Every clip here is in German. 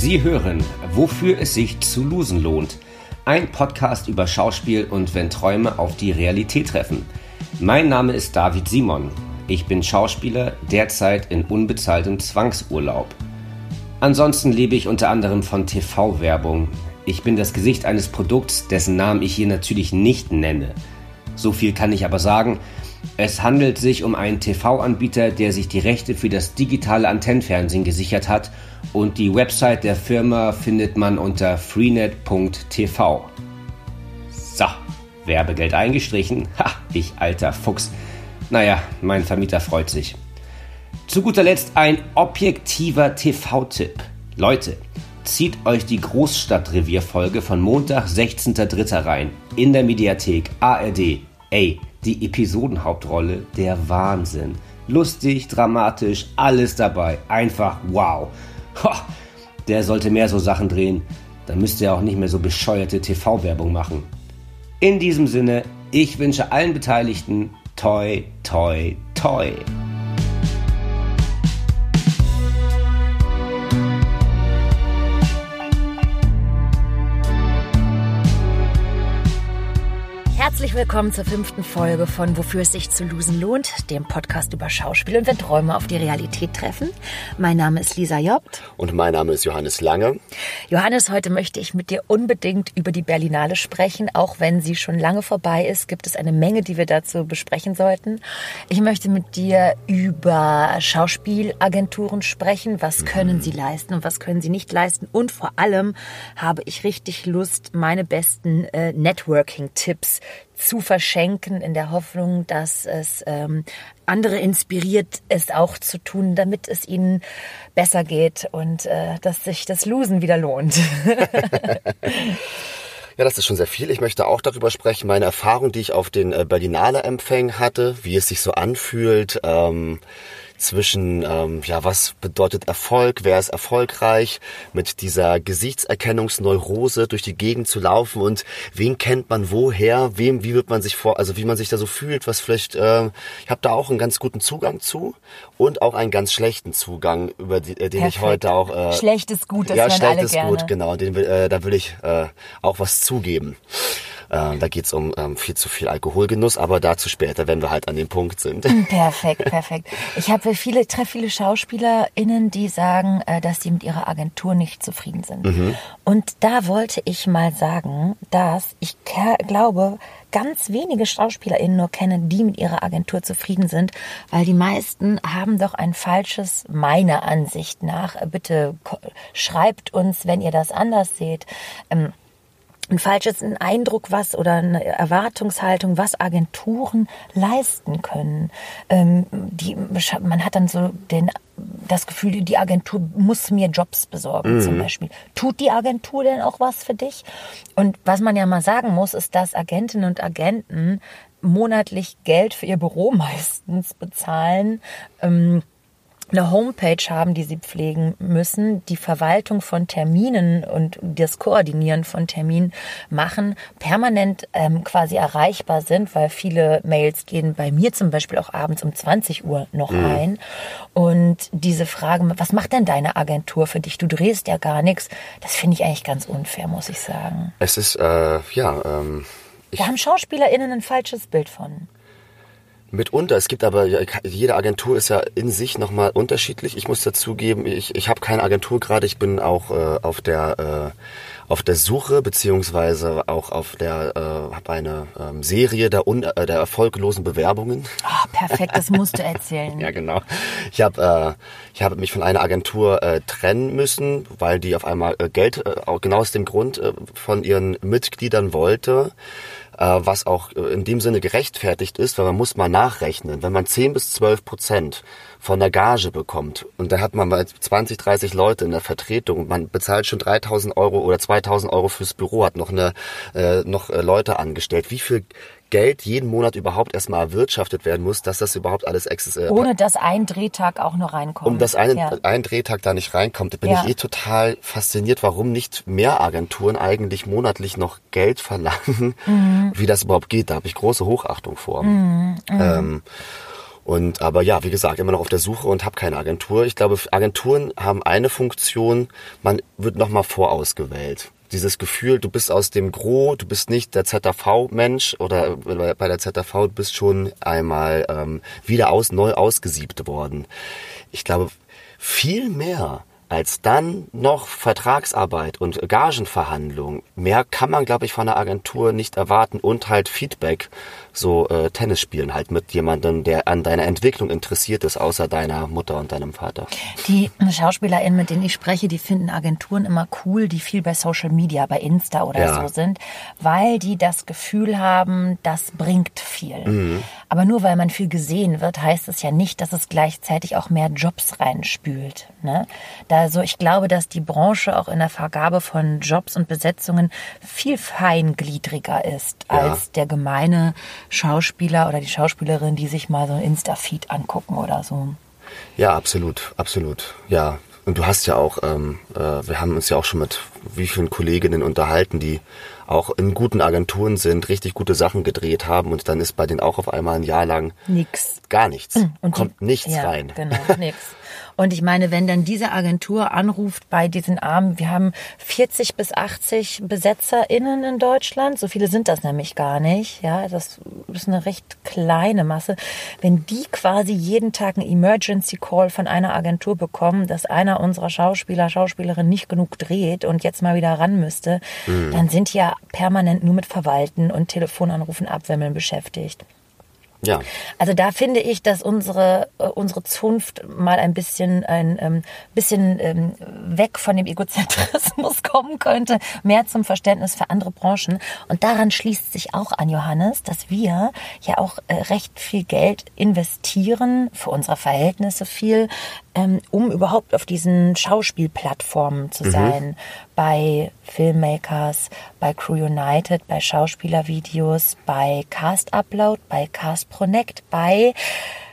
Sie hören, wofür es sich zu losen lohnt. Ein Podcast über Schauspiel und wenn Träume auf die Realität treffen. Mein Name ist David Simon. Ich bin Schauspieler, derzeit in unbezahltem Zwangsurlaub. Ansonsten lebe ich unter anderem von TV-Werbung. Ich bin das Gesicht eines Produkts, dessen Namen ich hier natürlich nicht nenne. So viel kann ich aber sagen, es handelt sich um einen TV-Anbieter, der sich die Rechte für das digitale Antennenfernsehen gesichert hat und die Website der Firma findet man unter freenet.tv. So, Werbegeld eingestrichen. Ha, ich alter Fuchs. Naja, mein Vermieter freut sich. Zu guter Letzt ein objektiver TV-Tipp. Leute, zieht euch die Großstadtrevier-Folge von Montag, 16.03. rein. In der Mediathek ARD. Ey, die Episodenhauptrolle, der Wahnsinn. Lustig, dramatisch, alles dabei. Einfach wow. Ho, der sollte mehr so Sachen drehen. Dann müsste er auch nicht mehr so bescheuerte TV-Werbung machen. In diesem Sinne, ich wünsche allen Beteiligten toi, toi, toi. Herzlich willkommen zur fünften Folge von Wofür es sich zu losen lohnt, dem Podcast über Schauspiel und wenn Träume auf die Realität treffen. Mein Name ist Lisa Jobt. Und mein Name ist Johannes Lange. Johannes, heute möchte ich mit dir unbedingt über die Berlinale sprechen. Auch wenn sie schon lange vorbei ist, gibt es eine Menge, die wir dazu besprechen sollten. Ich möchte mit dir über Schauspielagenturen sprechen. Was können sie leisten und was können sie nicht leisten? Und vor allem habe ich richtig Lust, meine besten äh, Networking-Tipps zu verschenken, in der Hoffnung, dass es ähm, andere inspiriert, es auch zu tun, damit es ihnen besser geht und äh, dass sich das Losen wieder lohnt. Ja, das ist schon sehr viel. Ich möchte auch darüber sprechen, meine Erfahrung, die ich auf den äh, Berlinale Empfängen hatte, wie es sich so anfühlt. Ähm zwischen, ähm, ja, was bedeutet Erfolg, wer ist erfolgreich, mit dieser Gesichtserkennungsneurose durch die Gegend zu laufen und wen kennt man woher, wem, wie wird man sich vor, also wie man sich da so fühlt, was vielleicht, äh, ich habe da auch einen ganz guten Zugang zu und auch einen ganz schlechten Zugang, über die, äh, den Perfekt. ich heute auch... Äh, schlecht ist gut, das ja, schlecht ist gerne. gut, genau, den äh, da will ich äh, auch was zugeben. Äh, da geht's um ähm, viel zu viel Alkoholgenuss, aber dazu später, wenn wir halt an dem Punkt sind. Perfekt, perfekt. Ich habe viele, treffe viele SchauspielerInnen, die sagen, äh, dass sie mit ihrer Agentur nicht zufrieden sind. Mhm. Und da wollte ich mal sagen, dass ich glaube, ganz wenige SchauspielerInnen nur kenne, die mit ihrer Agentur zufrieden sind, weil die meisten haben doch ein falsches, meiner Ansicht nach, äh, bitte schreibt uns, wenn ihr das anders seht, ähm, ein falsches Eindruck, was oder eine Erwartungshaltung, was Agenturen leisten können. Ähm, die, man hat dann so den, das Gefühl, die Agentur muss mir Jobs besorgen zum Beispiel. Tut die Agentur denn auch was für dich? Und was man ja mal sagen muss, ist, dass Agentinnen und Agenten monatlich Geld für ihr Büro meistens bezahlen. Ähm, eine Homepage haben, die sie pflegen müssen, die Verwaltung von Terminen und das Koordinieren von Terminen machen, permanent ähm, quasi erreichbar sind, weil viele Mails gehen bei mir zum Beispiel auch abends um 20 Uhr noch ein. Und diese Frage, was macht denn deine Agentur für dich? Du drehst ja gar nichts. Das finde ich eigentlich ganz unfair, muss ich sagen. Es ist, äh, ja, ähm, Da haben SchauspielerInnen ein falsches Bild von. Mitunter, es gibt aber, jede Agentur ist ja in sich nochmal unterschiedlich. Ich muss dazugeben, ich, ich habe keine Agentur gerade, ich bin auch äh, auf der äh, auf der Suche, beziehungsweise auch auf der, äh, habe eine ähm, Serie der, un, äh, der erfolglosen Bewerbungen. Ah, perfekt, das musst du erzählen. Ja, genau. Ich habe äh, ich habe mich von einer Agentur äh, trennen müssen, weil die auf einmal äh, Geld äh, auch genau aus dem Grund äh, von ihren Mitgliedern wollte was auch äh, in dem Sinne gerechtfertigt ist, weil man muss mal nachrechnen. Wenn man 10 bis 12 Prozent von der Gage bekommt und da hat man mal 20, 30 Leute in der Vertretung, man bezahlt schon 3000 Euro oder 2000 Euro fürs Büro, hat noch eine äh, noch äh, Leute angestellt. Wie viel Geld jeden Monat überhaupt erstmal erwirtschaftet werden muss, dass das überhaupt alles existiert. Ohne dass ein Drehtag auch noch reinkommt. Um das einen, ja. ein Drehtag da nicht reinkommt, bin Ja. ich eh total fasziniert, warum nicht mehr Agenturen eigentlich monatlich noch Geld verlangen, Mhm. wie das überhaupt geht. Da habe ich große Hochachtung vor. Ähm, Und aber ja, wie gesagt, immer noch auf der Suche und habe keine Agentur. Ich glaube, Agenturen haben eine Funktion, man wird nochmal vorausgewählt dieses Gefühl, du bist aus dem Gro, du bist nicht der ZAV-Mensch oder bei der ZAV du bist schon einmal ähm, wieder aus, neu ausgesiebt worden. Ich glaube, viel mehr als dann noch Vertragsarbeit und Gagenverhandlungen. Mehr kann man, glaube ich, von der Agentur nicht erwarten und halt Feedback so äh, Tennis spielen halt mit jemandem, der an deiner Entwicklung interessiert ist, außer deiner Mutter und deinem Vater. Die SchauspielerInnen, mit denen ich spreche, die finden Agenturen immer cool, die viel bei Social Media, bei Insta oder ja. so sind, weil die das Gefühl haben, das bringt viel. Mhm. Aber nur weil man viel gesehen wird, heißt es ja nicht, dass es gleichzeitig auch mehr Jobs reinspült. Ne? Da so, ich glaube, dass die Branche auch in der Vergabe von Jobs und Besetzungen viel feingliedriger ist ja. als der gemeine Schauspieler oder die Schauspielerin, die sich mal so ein Insta-Feed angucken oder so. Ja, absolut, absolut. Ja, und du hast ja auch, ähm, äh, wir haben uns ja auch schon mit wie vielen Kolleginnen unterhalten, die auch in guten Agenturen sind, richtig gute Sachen gedreht haben und dann ist bei denen auch auf einmal ein Jahr lang nix. Gar nichts. Hm, und Kommt die, nichts ja, rein. Genau, nichts. Und ich meine, wenn dann diese Agentur anruft bei diesen Armen, wir haben 40 bis 80 BesetzerInnen in Deutschland, so viele sind das nämlich gar nicht, ja, das ist eine recht kleine Masse. Wenn die quasi jeden Tag einen Emergency Call von einer Agentur bekommen, dass einer unserer Schauspieler, Schauspielerin nicht genug dreht und jetzt mal wieder ran müsste, mhm. dann sind die ja permanent nur mit Verwalten und Telefonanrufen abwimmeln beschäftigt. Ja. Also da finde ich, dass unsere äh, unsere Zunft mal ein bisschen ein ähm, bisschen ähm, weg von dem Egozentrismus kommen könnte, mehr zum Verständnis für andere Branchen. Und daran schließt sich auch an Johannes, dass wir ja auch äh, recht viel Geld investieren für unsere Verhältnisse viel ähm, um überhaupt auf diesen Schauspielplattformen zu mhm. sein. Bei Filmmakers, bei Crew United, bei Schauspielervideos, bei Cast Upload, bei Cast Pronect, bei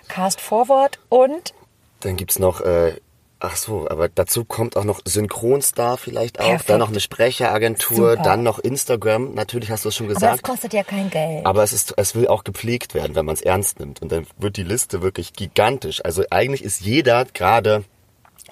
Cast Forward und dann gibt's noch äh, Ach so, aber dazu kommt auch noch Synchronstar vielleicht auch, Perfekt. dann noch eine Sprecheragentur, Super. dann noch Instagram. Natürlich hast du es schon gesagt. Aber es kostet ja kein Geld. Aber es ist, es will auch gepflegt werden, wenn man es ernst nimmt. Und dann wird die Liste wirklich gigantisch. Also eigentlich ist jeder gerade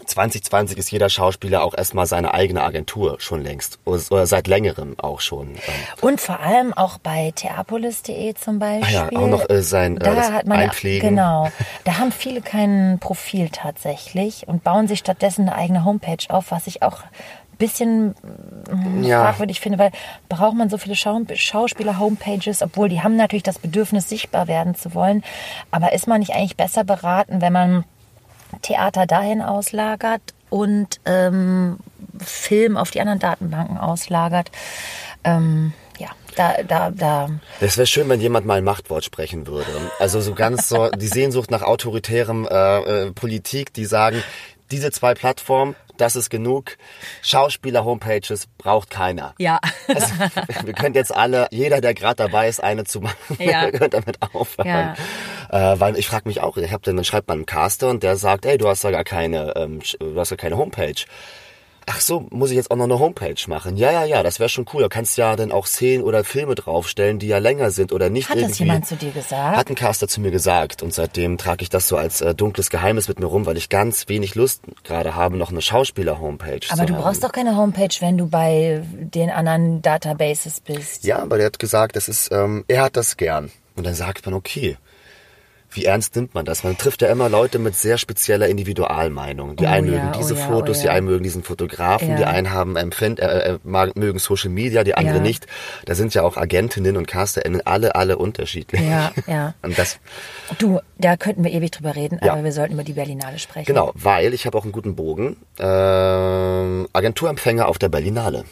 2020 ist jeder Schauspieler auch erstmal seine eigene Agentur schon längst oder seit längerem auch schon. Ähm. Und vor allem auch bei theapolis.de zum Beispiel. Ah ja, auch noch äh, sein äh, da hat man, Einpflegen. Genau, da haben viele kein Profil tatsächlich und bauen sich stattdessen eine eigene Homepage auf, was ich auch ein bisschen hm, ja. fragwürdig finde, weil braucht man so viele Schauspieler-Homepages, obwohl die haben natürlich das Bedürfnis, sichtbar werden zu wollen. Aber ist man nicht eigentlich besser beraten, wenn man Theater dahin auslagert und ähm, Film auf die anderen Datenbanken auslagert. Ähm, ja, da, da, da. Es wäre schön, wenn jemand mal ein Machtwort sprechen würde. Also so ganz so die Sehnsucht nach autoritärem äh, äh, Politik, die sagen, diese zwei Plattformen, das ist genug. Schauspieler-Homepages braucht keiner. Ja. Also, wir können jetzt alle, jeder, der gerade dabei ist, eine zu machen, ja. könnt damit aufhören. Ja. Äh, weil ich frage mich auch, ich hab dann, dann schreibt man einen Caster und der sagt, ey, du hast ja gar keine, ähm, du hast ja keine Homepage ach so, muss ich jetzt auch noch eine Homepage machen? Ja, ja, ja, das wäre schon cool. Da kannst du ja dann auch Szenen oder Filme draufstellen, die ja länger sind oder nicht Hat irgendwie. das jemand zu dir gesagt? Hat ein Caster zu mir gesagt und seitdem trage ich das so als äh, dunkles Geheimnis mit mir rum, weil ich ganz wenig Lust gerade habe, noch eine Schauspieler-Homepage zu Aber du haben. brauchst doch keine Homepage, wenn du bei den anderen Databases bist. Ja, aber der hat gesagt, das ist, ähm, er hat das gern. Und dann sagt man, okay, wie ernst nimmt man das? Man trifft ja immer Leute mit sehr spezieller Individualmeinung. Die oh, einen mögen diese oh, ja, Fotos, oh, ja. die einen mögen diesen Fotografen, ja. die einen haben empfind, äh, äh, mögen Social Media, die andere nicht. Da sind ja auch Agentinnen und CasterInnen alle, alle unterschiedlich. Ja, ja. Und das, du, da könnten wir ewig drüber reden, aber wir sollten über die Berlinale sprechen. Genau, weil ich habe auch einen guten Bogen. Äh, Agenturempfänger auf der Berlinale.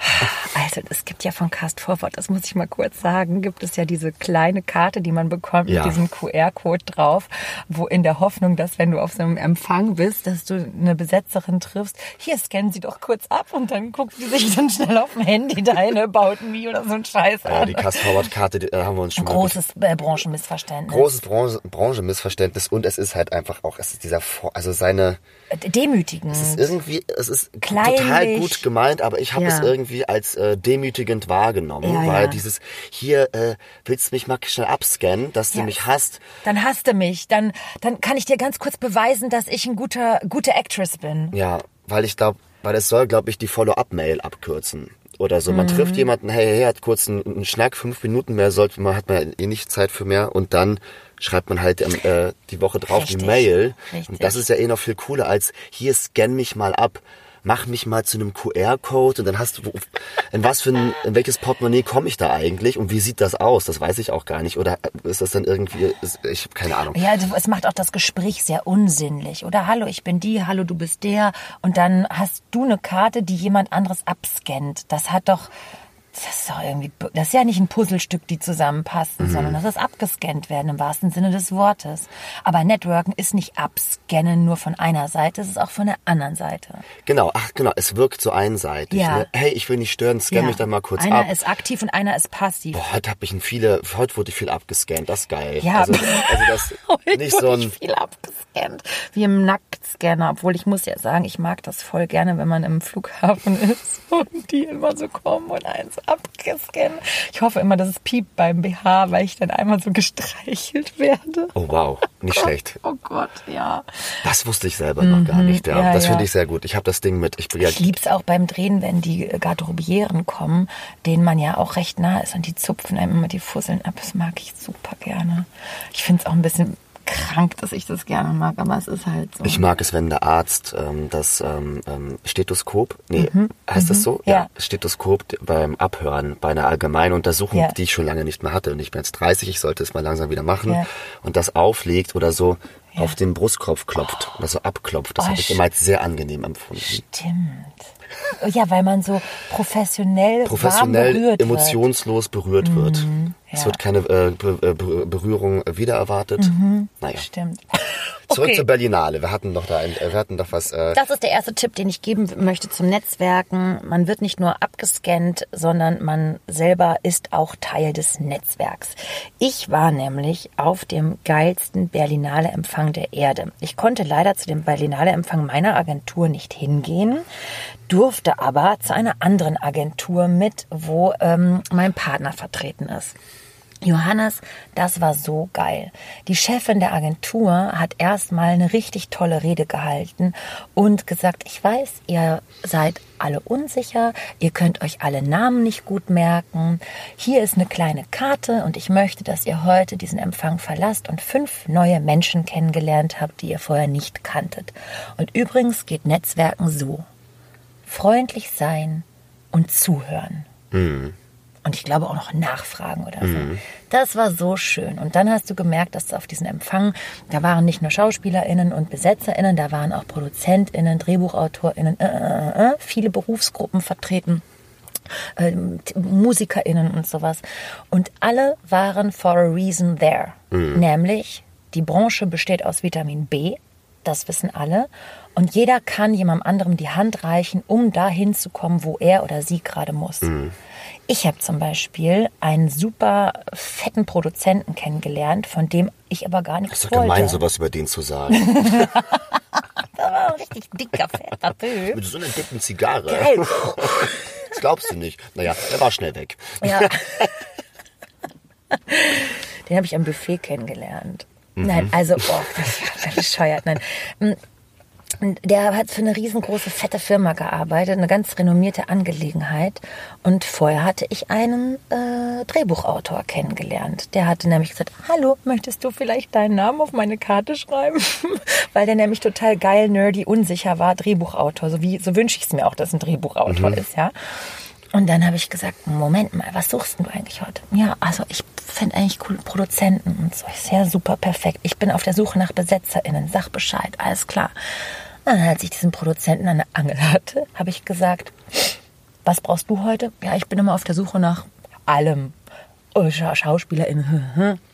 Also es gibt ja von Cast Forward, das muss ich mal kurz sagen, gibt es ja diese kleine Karte, die man bekommt ja. mit diesem QR-Code drauf, wo in der Hoffnung, dass wenn du auf so einem Empfang bist, dass du eine Besetzerin triffst, hier scannen sie doch kurz ab und dann guckt die sich dann schnell auf dem Handy deine About Me oder so ein Scheiß an. Ja, die Cast Forward-Karte äh, haben wir uns schon Großes mal... Großes äh, Branchenmissverständnis. Großes Branche, Branchenmissverständnis und es ist halt einfach auch, es ist dieser, also seine... Demütigend. Es ist irgendwie, es ist Kleinlich. total gut gemeint, aber ich habe ja. es irgendwie als äh, demütigend wahrgenommen, Ja, weil ja. dieses hier äh, willst du mich mal schnell abscannen, dass du mich hast. Dann hasst du mich. Dann, dann kann ich dir ganz kurz beweisen, dass ich ein guter, gute Actress bin. Ja, weil ich glaube, weil es soll, glaube ich, die Follow-up-Mail abkürzen. Oder so. Man Mhm. trifft jemanden, hey, hey, hat kurz einen, einen Schnack, fünf Minuten mehr, sollte man, hat man eh nicht Zeit für mehr und dann schreibt man halt ähm, äh, die Woche drauf die Richtig. Mail. Richtig. Und das ist ja eh noch viel cooler als hier scan mich mal ab. Mach mich mal zu einem QR-Code und dann hast du, in was für ein, in welches Portemonnaie komme ich da eigentlich und wie sieht das aus? Das weiß ich auch gar nicht. Oder ist das dann irgendwie, ich habe keine Ahnung. Ja, also es macht auch das Gespräch sehr unsinnlich. Oder hallo, ich bin die, hallo, du bist der. Und dann hast du eine Karte, die jemand anderes abscannt. Das hat doch, das ist doch irgendwie, das ist ja nicht ein Puzzlestück, die zusammenpassen, Mhm. sondern das ist abgescannt werden im wahrsten Sinne des Wortes. Aber Networken ist nicht abscannen nur von einer Seite, es ist auch von der anderen Seite. Genau, ach genau, es wirkt so einseitig. Ja. Ne? Hey, ich will nicht stören, scan Ja. mich dann mal kurz einer ab. ist aktiv und einer ist passiv. Boah, heute habe ich ihn viele, heute wurde ich viel abgescannt, das ist geil. Ja. Also, also das Heute nicht wurde so ein, ich viel abgescannt. Wie im Nacktscanner. Obwohl ich muss ja sagen, ich mag das voll gerne, wenn man im Flughafen ist und die immer so kommen und eins abgescannt. Ich hoffe immer, dass es piept beim BH, weil ich dann einmal so gestreichelt werde. oh wow, nicht schlecht. Oh Gott, ja. Das wusste ich selber noch gar nicht. Ja, Mhm. Ja, das ja. finde ich sehr gut. Ich habe das Ding mit. Ich ja, Ich lieb's auch beim Drehen, wenn die Garderobieren kommen, denen man ja auch recht nah ist und die zupfen einem immer die Fusseln ab. Das mag ich super gerne. Ich find's auch ein bisschen krank, dass ich das gerne mag, aber es ist halt so. ich mag es, wenn der Arzt ähm, das ähm, ähm, Stethoskop, nee, heißt das so? Mhm. Ja. Stethoskop beim Abhören bei einer allgemeinen Untersuchung, Ja. die ich schon lange nicht mehr hatte. Und ich bin jetzt 30, ich sollte es mal langsam wieder machen. Ja. Und das auflegt oder so Ja. auf den Brustkorb klopft oder so abklopft. Das Oh, habe ich immer als sehr angenehm empfunden. Stimmt. Ja, weil man so professionell, professionell berührt emotionslos berührt wird. Es Mhm, ja. wird keine äh, äh, Be- Berührung wieder erwartet. Naja. wird. Stimmt. Zurück Okay. zur Berlinale. Wir hatten doch da ein, äh, wir hatten doch was. Äh, Das ist der erste Tipp, den ich geben möchte zum Netzwerken. Man wird nicht nur abgescannt, sondern man selber ist auch Teil des Netzwerks. Ich war nämlich auf dem geilsten Berlinale Empfang der Erde. Ich konnte leider zu dem Berlinale Empfang meiner Agentur nicht hingehen, durfte aber zu einer anderen Agentur mit, wo ähm, mein Partner vertreten ist. Johannes, das war so geil. Die Chefin der Agentur hat erstmal eine richtig tolle Rede gehalten und gesagt, ich weiß, ihr seid alle unsicher, ihr könnt euch alle Namen nicht gut merken. Hier ist eine kleine Karte und ich möchte, dass ihr heute diesen Empfang verlasst und fünf neue Menschen kennengelernt habt, die ihr vorher nicht kanntet. Und übrigens geht Netzwerken so. Freundlich sein und zuhören. Und ich glaube auch noch nachfragen oder so. Das war so schön. Und dann hast du gemerkt, dass auf diesen Empfang, da waren nicht nur SchauspielerInnen und BesetzerInnen, da waren auch ProduzentInnen, DrehbuchautorInnen, äh, äh, äh, viele Berufsgruppen vertreten. T- MusikerInnen und sowas. Und alle waren for a reason there. Nämlich, die Branche besteht aus Vitamin B, das wissen alle. Und jeder kann jemandem anderem die Hand reichen, um dahin zu kommen, wo er oder sie gerade muss. Ich habe zum Beispiel einen super fetten Produzenten kennengelernt, von dem ich aber gar nichts ist doch wollte. gemein, sowas über den zu sagen. Das war ein richtig dicker, fetter Typ. Mit so einer dicken Zigarre. Geil. Das glaubst du nicht. Naja, er war schnell weg. Ja. Den habe ich am Buffet kennengelernt. Mhm. Nein, also, oh, das war bescheuert. Nein. Und Der hat für eine riesengroße, fette Firma gearbeitet, eine ganz renommierte Angelegenheit. Und vorher hatte ich einen äh, Drehbuchautor kennengelernt. Der hatte nämlich gesagt, hallo, möchtest du vielleicht deinen Namen auf meine Karte schreiben? Weil der nämlich total geil, nerdy, unsicher war, Drehbuchautor. So, wie, so wünsche ich es mir auch, dass ein Drehbuchautor ist, ja. Und dann habe ich gesagt, Moment mal, was suchst du eigentlich heute? Ja, also ich finde eigentlich coole Produzenten und so. Ich sehr super perfekt. Ich bin auf der Suche nach BesetzerInnen. Sag Bescheid, alles klar. Und dann, als ich diesen Produzenten an der Angel hatte, habe ich gesagt, was brauchst du heute? Ja, ich bin immer auf der Suche nach allem. Oh, Scha SchauspielerInnen.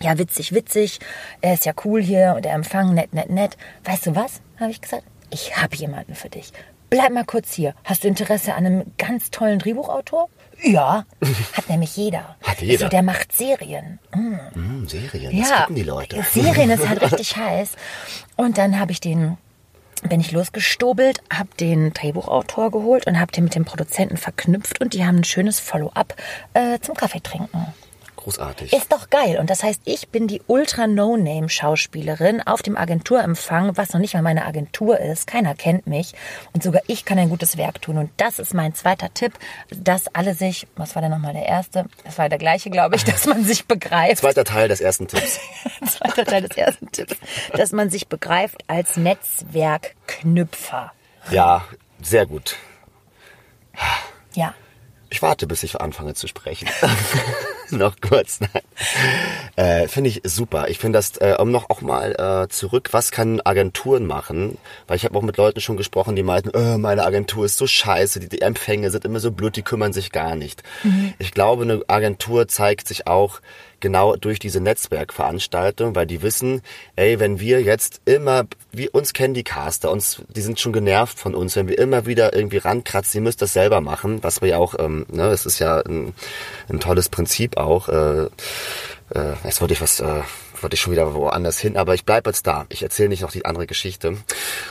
Ja, witzig, witzig. Er ist ja cool hier und der Empfang nett, nett, nett. Weißt du was? Habe ich gesagt. Ich habe jemanden für dich. Bleib mal kurz hier. Hast du Interesse an einem ganz tollen Drehbuchautor? Ja, hat nämlich jeder. Hat jeder. So, der macht Serien. Hm, Serien, das Ja, gucken die Leute. Serien ist halt richtig heiß. Und dann habe ich den bin ich losgestobelt, habe den Drehbuchautor geholt und habe den mit dem Produzenten verknüpft und die haben ein schönes Follow-up äh, zum Kaffee trinken. Großartig. Ist doch geil. Und das heißt, ich bin die Ultra-No-Name-Schauspielerin auf dem Agenturempfang, was noch nicht mal meine Agentur ist. Keiner kennt mich. Und sogar ich kann ein gutes Werk tun. Und das ist mein zweiter Tipp, dass alle sich, was war denn nochmal der erste? Das war der gleiche, glaube ich, dass man sich begreift. Zweiter Teil des ersten Tipps. Zweiter Teil des ersten Tipps. Dass man sich begreift als Netzwerkknüpfer. Ja, sehr gut. Ja. Ich warte, bis ich anfange zu sprechen. noch kurz. Nein. Äh, finde ich super. Ich finde das, äh, um noch auch mal äh, zurück, was kann Agenturen machen? Weil ich habe auch mit Leuten schon gesprochen, die meinten, oh, meine Agentur ist so scheiße, die, die Empfänge sind immer so blöd, die kümmern sich gar nicht. Mhm. Ich glaube, eine Agentur zeigt sich auch genau durch diese Netzwerkveranstaltung, weil die wissen, ey, wenn wir jetzt immer, wir uns kennen die Caster, uns, die sind schon genervt von uns, wenn wir immer wieder irgendwie rankratzen, ihr müsst das selber machen, was wir ja auch, ähm, ne, es ist ja ein, ein tolles Prinzip auch. Äh, äh, jetzt wollte ich was äh, wollte ich schon wieder woanders hin, aber ich bleibe jetzt da. Ich erzähle nicht noch die andere Geschichte.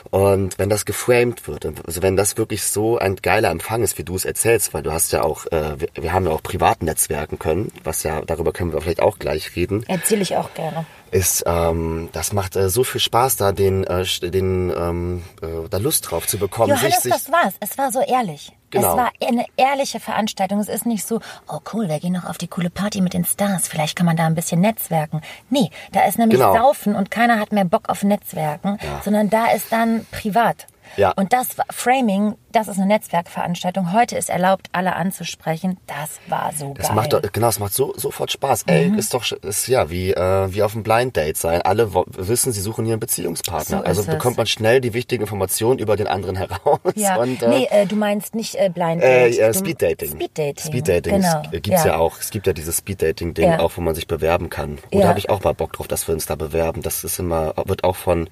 Und wenn das geframed wird, also wenn das wirklich so ein geiler Empfang ist, wie du es erzählst, weil du hast ja auch, äh, wir, wir haben ja auch privat netzwerken können, was ja, darüber können wir vielleicht auch gleich reden. Erzähle ich auch gerne ist, ähm, das macht äh, so viel Spaß, da den, äh, den ähm, äh, da Lust drauf zu bekommen. Johannes, sich, das war's. Es war so ehrlich. Genau. Es war eine ehrliche Veranstaltung. Es ist nicht so, oh cool, wir gehen noch auf die coole Party mit den Stars. Vielleicht kann man da ein bisschen netzwerken. Nee, da ist nämlich genau. Saufen und keiner hat mehr Bock auf Netzwerken, ja. sondern da ist dann privat. Ja. Und das Framing, das ist eine Netzwerkveranstaltung. Heute ist erlaubt, alle anzusprechen. Das war so das geil. Macht doch, genau, es macht so, sofort Spaß. Mhm. Ey, ist doch, ist ja wie, äh, wie auf einem Blind Date sein. Alle wissen, sie suchen hier einen Beziehungspartner. So also bekommt man schnell die wichtigen Informationen über den anderen heraus. Ja. Und, äh, nee, äh, du meinst nicht äh, Blind äh, Date. Äh, Speed Dating. Speed Dating. Speed Dating genau. gibt's ja. ja. auch. Es gibt ja dieses Speed Dating Ding ja. auch, wo man sich bewerben kann. Und da habe ich auch mal Bock drauf, dass wir uns da bewerben. Das ist immer, wird auch von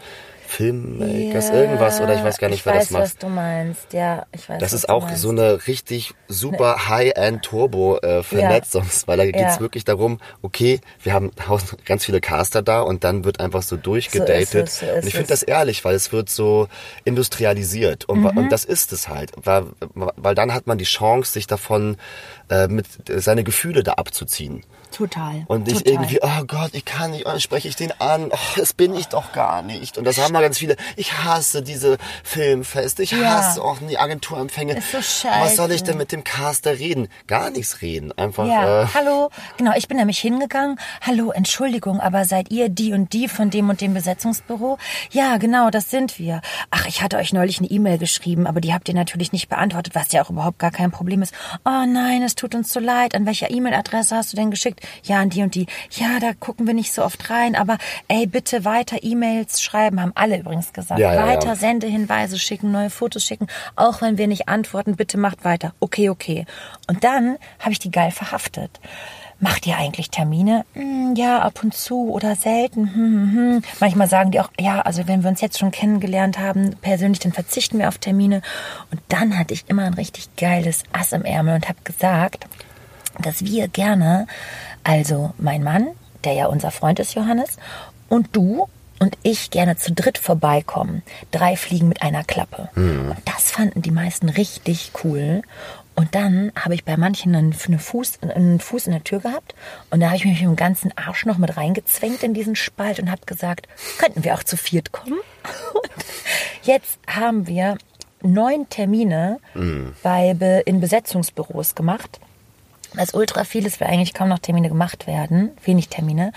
Filmmakers, ja, irgendwas oder ich weiß gar nicht, wer weiß, das macht. was du meinst. Ja, ich weiß. Das ist auch so eine richtig super ne. High-End Turbo äh, Vernetzung, ja. weil da geht es ja. wirklich darum, okay, wir haben ganz viele Caster da und dann wird einfach so durchgedatet. So so und ich finde das ehrlich, weil es wird so industrialisiert und, mhm. und das ist es halt, weil, weil dann hat man die Chance, sich davon äh, mit seine Gefühle da abzuziehen. Total. Und nicht total. irgendwie, oh Gott, ich kann nicht, oh, spreche ich den an, oh, das bin ich doch gar nicht. Und das haben wir ganz viele. Ich hasse diese Filmfeste, ich ja. hasse auch die Agenturempfänge. Ist so scheiße. Was soll ich denn mit dem Caster reden? Gar nichts reden, einfach. Ja, äh, hallo, genau, ich bin nämlich hingegangen. Hallo, Entschuldigung, aber seid ihr die und die von dem und dem Besetzungsbüro? Ja, genau, das sind wir. Ach, ich hatte euch neulich eine E-Mail geschrieben, aber die habt ihr natürlich nicht beantwortet, was ja auch überhaupt gar kein Problem ist. Oh nein, es tut uns so leid. An welcher E-Mail-Adresse hast du denn geschickt? Ja, an die und die, ja, da gucken wir nicht so oft rein, aber ey, bitte weiter E-Mails schreiben, haben alle übrigens gesagt. Ja, ja, weiter ja. Sendehinweise schicken, neue Fotos schicken, auch wenn wir nicht antworten, bitte macht weiter. Okay, okay. Und dann habe ich die geil verhaftet. Macht ihr eigentlich Termine? Hm, ja, ab und zu oder selten. Hm, hm, hm. Manchmal sagen die auch, ja, also wenn wir uns jetzt schon kennengelernt haben, persönlich, dann verzichten wir auf Termine. Und dann hatte ich immer ein richtig geiles Ass im Ärmel und habe gesagt, dass wir gerne also mein Mann, der ja unser Freund ist, Johannes, und du und ich gerne zu dritt vorbeikommen. Drei Fliegen mit einer Klappe. Mhm. Und das fanden die meisten richtig cool. Und dann habe ich bei manchen einen, Fuß, einen Fuß in der Tür gehabt und da habe ich mich mit dem ganzen Arsch noch mit reingezwängt in diesen Spalt und habe gesagt, könnten wir auch zu viert kommen? Und jetzt haben wir neun Termine mhm. bei, in Besetzungsbüros gemacht weil es ultra viel ist, weil eigentlich kaum noch Termine gemacht werden, wenig Termine.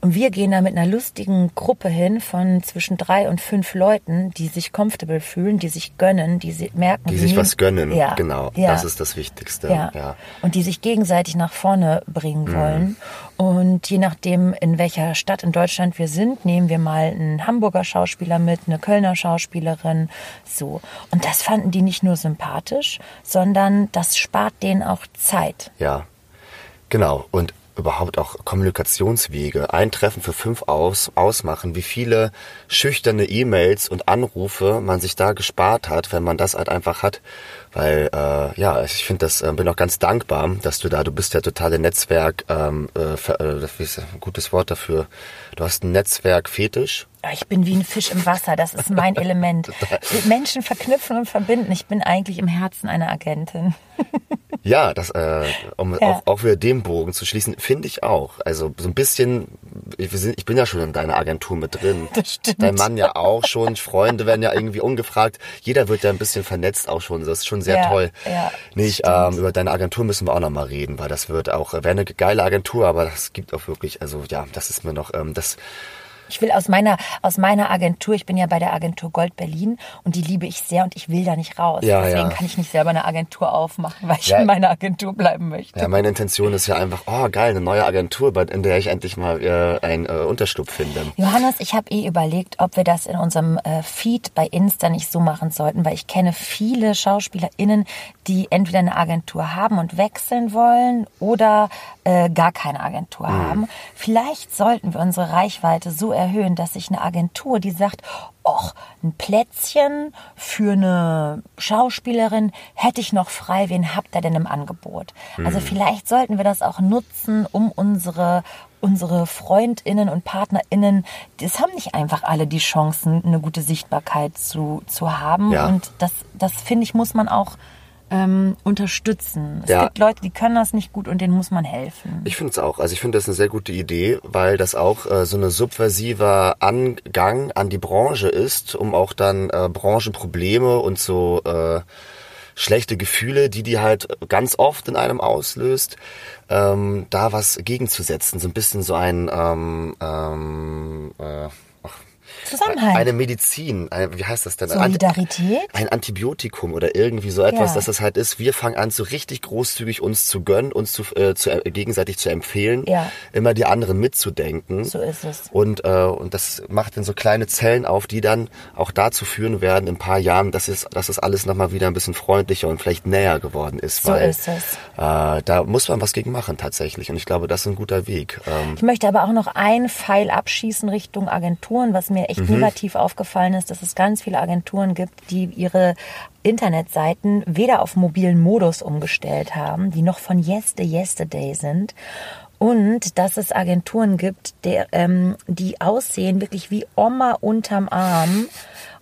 Und wir gehen da mit einer lustigen Gruppe hin von zwischen drei und fünf Leuten, die sich comfortable fühlen, die sich gönnen, die sie merken. Die sich was gönnen, ja, genau. Ja. Das ist das Wichtigste. Ja. ja. Und die sich gegenseitig nach vorne bringen mhm. wollen. Und je nachdem, in welcher Stadt in Deutschland wir sind, nehmen wir mal einen Hamburger Schauspieler mit, eine Kölner Schauspielerin, so. Und das fanden die nicht nur sympathisch, sondern das spart denen auch Zeit. Ja. Genau. Und überhaupt auch Kommunikationswege, ein Treffen für fünf aus, ausmachen, wie viele schüchterne E-Mails und Anrufe man sich da gespart hat, wenn man das halt einfach hat. Weil äh, ja, ich finde das, äh, bin auch ganz dankbar, dass du da, du bist ja totale Netzwerk, ähm, äh, für, äh, das ist ein gutes Wort dafür. Du hast ein Netzwerk Fetisch. Ich bin wie ein Fisch im Wasser, das ist mein Element. Menschen verknüpfen und verbinden. Ich bin eigentlich im Herzen eine Agentin. Ja, das, äh, um ja. Auch, auch wieder den Bogen zu schließen, finde ich auch. Also so ein bisschen, ich bin ja schon in deiner Agentur mit drin. Das stimmt. Dein Mann ja auch schon, Freunde werden ja irgendwie ungefragt. Jeder wird ja ein bisschen vernetzt auch schon. Das ist schon sehr ja, toll. Ja, Nicht, ähm, über deine Agentur müssen wir auch nochmal reden, weil das wird auch, wäre eine geile Agentur, aber das gibt auch wirklich, also ja, das ist mir noch, ähm, das ich will aus meiner, aus meiner Agentur, ich bin ja bei der Agentur Gold Berlin und die liebe ich sehr und ich will da nicht raus. Ja, Deswegen ja. kann ich nicht selber eine Agentur aufmachen, weil ich Ja. in meiner Agentur bleiben möchte. Ja, meine Intention ist ja einfach, oh geil, eine neue Agentur, in der ich endlich mal äh, einen äh, Unterschlupf finde. Johannes, ich habe eh überlegt, ob wir das in unserem äh, Feed bei Insta nicht so machen sollten, weil ich kenne viele SchauspielerInnen, die entweder eine Agentur haben und wechseln wollen oder äh, gar keine Agentur haben. Vielleicht sollten wir unsere Reichweite so erhöhen, dass sich eine Agentur, die sagt, och, ein Plätzchen für eine Schauspielerin hätte ich noch frei, wen habt ihr denn im Angebot? Also vielleicht sollten wir das auch nutzen, um unsere unsere Freundinnen und Partnerinnen, das haben nicht einfach alle die Chancen, eine gute Sichtbarkeit zu, zu haben. Ja. Und das, das finde ich, muss man auch ähm, unterstützen. Es Ja. gibt Leute, die können das nicht gut und denen muss man helfen. Ich finde es auch. Also ich finde das eine sehr gute Idee, weil das auch äh, so eine subversiver Angang an die Branche ist, um auch dann äh, Branchenprobleme und so äh, schlechte Gefühle, die die halt ganz oft in einem auslöst, ähm, da was gegenzusetzen. So ein bisschen so ein ähm, ähm, äh, Zusammenhalt. eine Medizin, eine, wie heißt das denn? Solidarität? ein Antibiotikum oder irgendwie so etwas, Ja. dass das halt ist, wir fangen an, so richtig großzügig uns zu gönnen, uns zu, äh, zu äh, gegenseitig zu empfehlen, Ja. immer die anderen mitzudenken. So ist es. Und, äh, und das macht dann so kleine Zellen auf, die dann auch dazu führen werden, in ein paar Jahren, dass es, dass es alles nochmal wieder ein bisschen freundlicher und vielleicht näher geworden ist. So weil, ist es. Äh, da muss man was gegen machen tatsächlich. Und ich glaube, das ist ein guter Weg. Ähm, Ich möchte aber auch noch einen Pfeil abschießen Richtung Agenturen, was mir echt negativ aufgefallen ist, dass es ganz viele Agenturen gibt, die ihre Internetseiten weder auf mobilen Modus umgestellt haben, die noch von Yester Yesterday sind. Und dass es Agenturen gibt, der, ähm, die aussehen wirklich wie Oma unterm Arm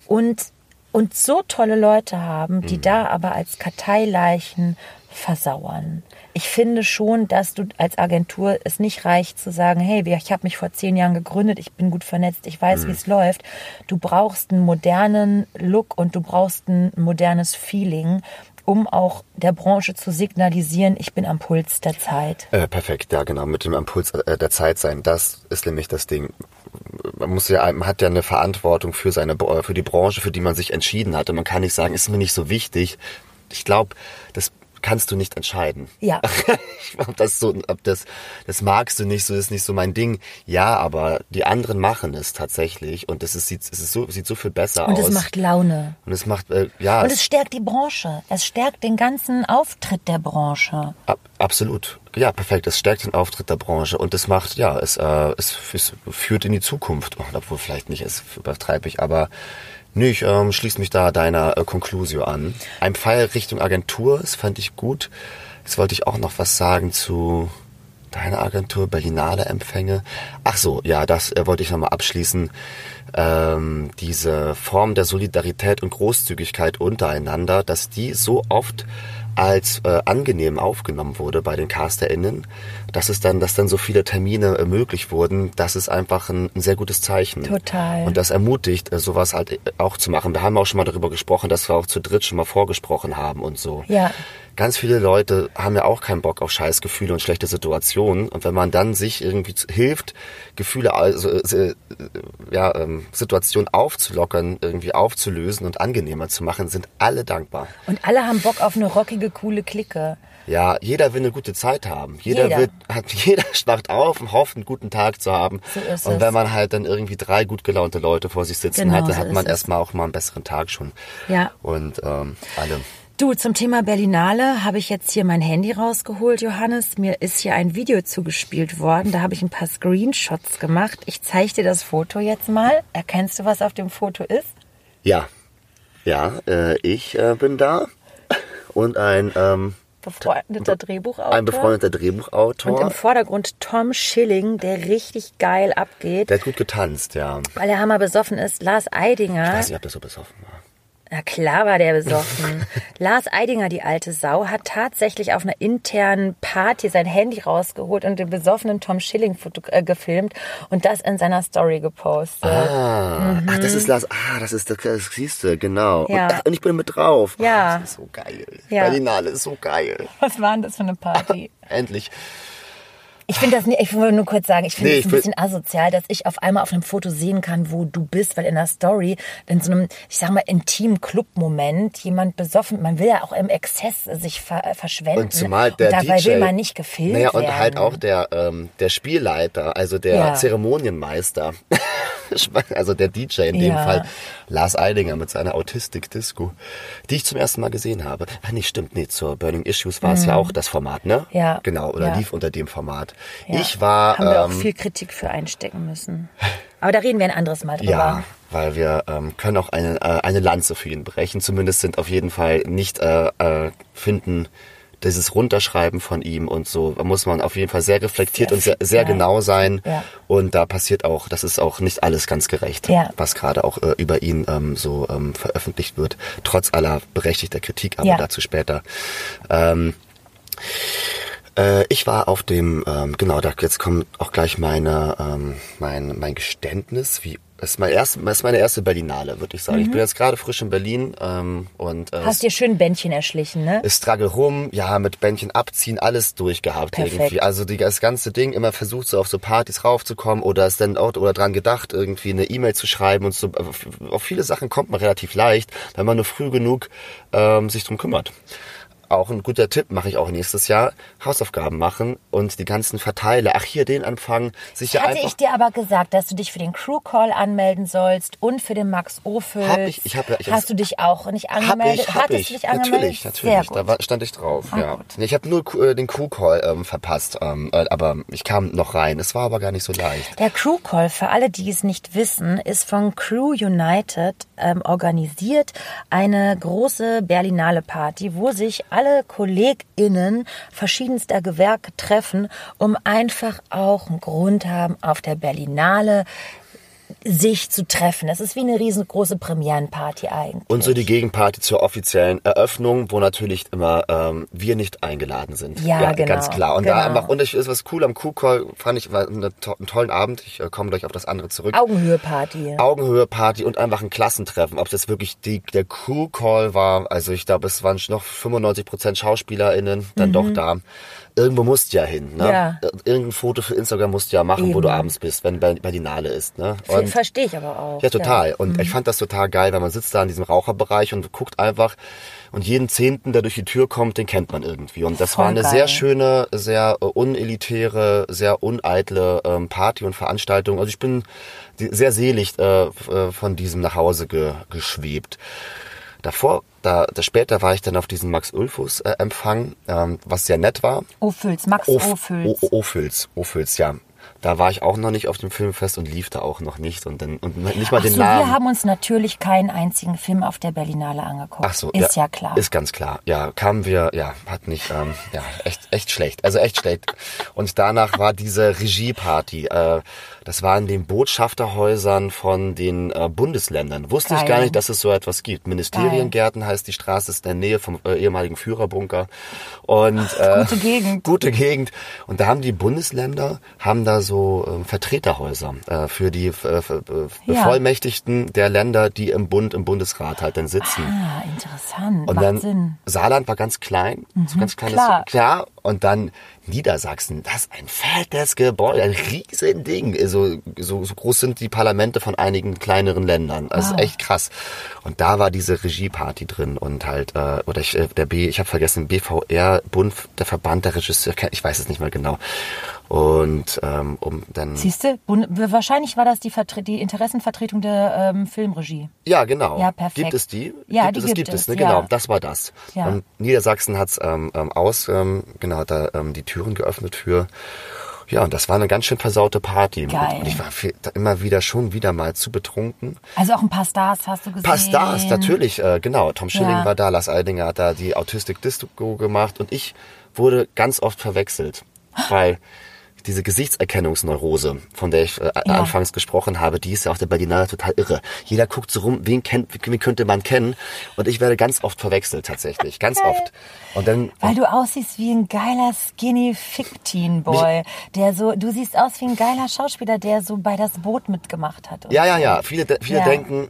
und, und so tolle Leute haben, die da aber als Karteileichen versauern. Ich finde schon, dass du als Agentur es nicht reicht zu sagen, hey, ich habe mich vor zehn Jahren gegründet, ich bin gut vernetzt, ich weiß, wie es läuft. Du brauchst einen modernen Look und du brauchst ein modernes Feeling, um auch der Branche zu signalisieren, ich bin am Puls der Zeit. Äh, perfekt, ja genau, mit dem Impuls äh, der Zeit sein. Das ist nämlich das Ding. Man muss ja, man hat ja eine Verantwortung für seine, für die Branche, für die man sich entschieden hat. Und man kann nicht sagen, ist mir nicht so wichtig. Ich glaube, das kannst du nicht entscheiden. Ja. Ich glaub, das so, ob das, das magst du nicht, so ist nicht so mein Ding. Ja, aber die anderen machen es tatsächlich und es ist, sieht, es ist so, sieht so viel besser Und aus. es macht Laune. und es macht, äh, ja, Und es stärkt die Branche. Es stärkt den ganzen Auftritt der Branche. Ab, absolut. Ja, perfekt. Es stärkt den Auftritt der Branche und es macht, ja, es, äh, es, es führt in die Zukunft. Oh, obwohl vielleicht nicht, es übertreibe ich, aber nö, ich ähm, schließe mich da deiner äh, Conclusio an. Ein Pfeil Richtung Agentur, das fand ich gut. Jetzt wollte ich auch noch was sagen zu deiner Agentur, Berlinale Empfänge. Ach so, ja, das äh, wollte ich nochmal abschließen. Ähm, diese Form der Solidarität und Großzügigkeit untereinander, dass die so oft als äh, angenehm aufgenommen wurde bei den CasterInnen, dass es dann, dass dann so viele Termine äh, möglich wurden, das ist einfach ein, ein sehr gutes Zeichen. Total. Und das ermutigt, äh, sowas halt äh, auch zu machen. Wir haben auch schon mal darüber gesprochen, dass wir auch zu dritt schon mal vorgesprochen haben und so. Ja. Ganz viele Leute haben ja auch keinen Bock auf Scheißgefühle und schlechte Situationen. Und wenn man dann sich irgendwie hilft, Gefühle, also äh, äh, ja, ähm, Situationen aufzulockern, irgendwie aufzulösen und angenehmer zu machen, sind alle dankbar. Und alle haben Bock auf eine rockige, coole Clique. Ja, jeder will eine gute Zeit haben. Jeder, Jeder. Wird, hat, jeder schwacht auf und hofft, einen guten Tag zu haben. So ist und wenn man halt dann irgendwie drei gut gelaunte Leute vor sich sitzen Genau, hat, dann so hat man erstmal auch mal einen besseren Tag schon. Ja. Und ähm, alle. Du, zum Thema Berlinale habe ich jetzt hier mein Handy rausgeholt, Johannes. Mir ist hier ein Video zugespielt worden. Da habe ich ein paar Screenshots gemacht. Ich zeige dir das Foto jetzt mal. Erkennst du, was auf dem Foto ist? Ja, ja, äh, ich äh, bin da und ein ähm, befreundeter Drehbuchautor. Ein befreundeter Drehbuchautor. Und im Vordergrund Tom Schilling, der richtig geil abgeht, der hat gut getanzt, ja. weil er hammer besoffen ist. Lars Eidinger. Ich weiß nicht, ob der so besoffen war. Na klar war der besoffen. Lars Eidinger, die alte Sau, hat tatsächlich auf einer internen Party sein Handy rausgeholt und den besoffenen Tom Schilling foto äh, gefilmt und das in seiner Story gepostet. Ah, ach, das ist Lars. Ah, das ist das, das siehst du, genau. Mhm. Ja. Und, und ich bin mit drauf. Ja. Ah, das ist so geil. Ja. Berlinale ist so geil. Was war denn das für eine Party? Endlich. Ich finde das nicht, ich will nur kurz sagen, ich finde Nee, es ein bisschen asozial, dass ich auf einmal auf einem Foto sehen kann, wo du bist, weil in der Story, in so einem, ich sag mal, intimen Club-Moment jemand besoffen, man will ja auch im Exzess sich ver verschwenden. Und zumal der und dabei DJ, will man nicht gefilmt naja, und werden. halt auch der, ähm, der Spielleiter, also der Ja. Zeremonienmeister, also der DJ in dem Ja. Fall, Lars Eidinger mit seiner Autistik-Disco, die ich zum ersten Mal gesehen habe. Ach nee, stimmt, nee, zur Burning Issues war es ja auch das Format, ne? Mhm. Ja. Genau, oder Ja. lief unter dem Format. Ja. Ich war... Haben wir auch ähm, viel Kritik für einstecken müssen. Aber da reden wir ein anderes Mal drüber. Ja, weil wir ähm, können auch eine, äh, eine Lanze für ihn brechen. Zumindest sind auf jeden Fall nicht äh, äh, finden dieses Runterschreiben von ihm und so da muss man auf jeden Fall sehr reflektiert Sehr und sehr, sehr ja. genau sein. Ja. Und da passiert auch, das ist auch nicht alles ganz gerecht, Ja. was gerade auch äh, über ihn ähm, so ähm, veröffentlicht wird. Trotz aller berechtigter Kritik, aber dazu später. Ähm, äh, ich war auf dem, ähm, genau, da jetzt kommt auch gleich meine, ähm, mein, mein Geständnis, wie das ist, mein erst, das ist meine erste Berlinale, würde ich sagen. Ich bin jetzt gerade frisch in Berlin ähm, und äh, Mhm. Hast dir schön Bändchen erschlichen, ne? es struggle rum, ja, mit Bändchen abziehen, alles durchgehabt Perfekt. irgendwie. Also die, das ganze Ding immer versucht, so auf so Partys raufzukommen oder es dann auch oder dran gedacht, irgendwie eine E-Mail zu schreiben und so. Auf viele Sachen kommt man relativ leicht, wenn man nur früh genug ähm, sich drum kümmert. Auch ein guter Tipp mache ich auch nächstes Jahr. Hausaufgaben machen und die ganzen Verteiler. Ach, hier den anfangen. Sicher Hatte einfach. ich dir aber gesagt, dass du dich für den Crew Call anmelden sollst und für den Max Ophüls. Hab ich- ich hab ich- Hast du dich auch nicht Hab angemeldet? ich, hab Hattest ich. du dich angemeldet? Natürlich, Sehr natürlich. gut. Da war, stand ich drauf, Ah, ja. gut. Ich habe nur äh, den Crew-Call ähm, verpasst, ähm, äh, aber ich kam noch rein. Es war aber gar nicht so leicht. Der Crew Call, für alle, die es nicht wissen, ist von Crew United ähm, organisiert. Eine große Berlinale Party, wo sich alle KollegInnen verschiedenster Gewerke treffen, um einfach auch einen Grund haben, auf der Berlinale sich zu treffen. Das ist wie eine riesengroße Premierenparty eigentlich. Und so die Gegenparty zur offiziellen Eröffnung, wo natürlich immer ähm, wir nicht eingeladen sind. Ja, genau, Ganz klar. Und da genau. einfach, und ich, ist was cool am Q-Call, fand ich, war eine, einen tollen Abend. Ich äh, komme gleich auf das andere zurück. Augenhöhe-Party. Augenhöhe-Party und einfach ein Klassentreffen. Ob jetzt wirklich die, der Crew-Call war, also ich glaube, es waren noch 95% SchauspielerInnen dann doch da. Irgendwo musst du ja hin, ne? Mhm. Ja. Irgendein Foto für Instagram musst du ja machen, wo Eben. du abends bist, wenn Ber- Berlinale ist, ne? Ver- Verstehe ich aber auch. Ja, total. Ja. Und ich fand das total geil, weil man sitzt da in diesem Raucherbereich und guckt einfach und jeden Zehnten, der durch die Tür kommt, den kennt man irgendwie. Und das Voll war eine geil. sehr schöne, sehr äh, unelitäre, sehr uneitle ähm, Party und Veranstaltung. Also ich bin sehr selig äh, äh, von diesem nach Hause ge geschwebt. Davor, da, da später war ich dann auf diesem Max Ulfus äh, Empfang, ähm, was sehr nett war. Ophüls, Max Of- Ophüls. Ophüls, Ophüls, ja. Da war ich auch noch nicht auf dem Filmfest und lief da auch noch nicht und dann und nicht mal Ach den so, Namen. wir haben uns natürlich keinen einzigen Film auf der Berlinale angeguckt. Ach so, ist ja, klar. Ist ganz klar. Ja, kamen wir, ja, hat nicht, ähm, ja, echt, echt schlecht. Also echt schlecht. Und danach war diese Regieparty. Äh, das war in den Botschafterhäusern von den äh, Bundesländern. Wusste ich Geil. gar nicht, dass es so etwas gibt. Ministeriengärten heißt die Straße, ist in der Nähe vom äh, ehemaligen Führerbunker. Und äh, Gute Gegend. Gute Gegend. Und da haben die Bundesländer haben da so äh, Vertreterhäuser äh, für die äh, äh, Ja. Bevollmächtigten der Länder, die im Bund, im Bundesrat halt dann sitzen. Ah, interessant. Und Macht dann Sinn. Mhm, Saarland war ganz klein, so ganz kleines, klar. klar. Und dann Niedersachsen, das ist ein fettes Gebäude, ein riesen Ding. So, so, so groß sind die Parlamente von einigen kleineren Ländern. Das Wow. ist echt krass. Und da war diese Regieparty drin und halt, äh, oder ich, äh, der B, ich habe vergessen, BVR, Bund, der Verband der Regisseur, ich weiß es nicht mehr genau. Und ähm, um dann. Siehst du, Bund- wahrscheinlich war das die, Vertre die Interessenvertretung der ähm, Filmregie. Ja, genau. Ja, perfekt. Gibt es die? Ja, gibt die es, es gibt gibt es, es, ne? ja. Genau, das war das. Ja. Und Niedersachsen hat's ähm, ähm, aus, ähm, genau, hat da ähm, die Türen geöffnet für. Ja, und das war eine ganz schön versaute Party. Geil. Und ich war viel, immer wieder schon wieder mal zu betrunken. Also auch ein paar Stars hast du gesehen. Ein paar Stars, natürlich, äh, genau. Tom Schilling Ja. war da, Lars Eidinger hat da die Autistic Disco gemacht und ich wurde ganz oft verwechselt, weil diese Gesichtserkennungsneurose, von der ich äh, Ja. anfangs gesprochen habe, die ist ja auf der Berlinale total irre. Jeder guckt so rum, wen kennt, wen könnte man kennen? Und ich werde ganz oft verwechselt tatsächlich, ganz oft. Und dann Weil du aussiehst wie ein geiler skinny Fick Teen Boy, der so, du siehst aus wie ein geiler Schauspieler, der so bei das Boot mitgemacht hat. Ja, ja, ja. Viele, viele Ja. denken,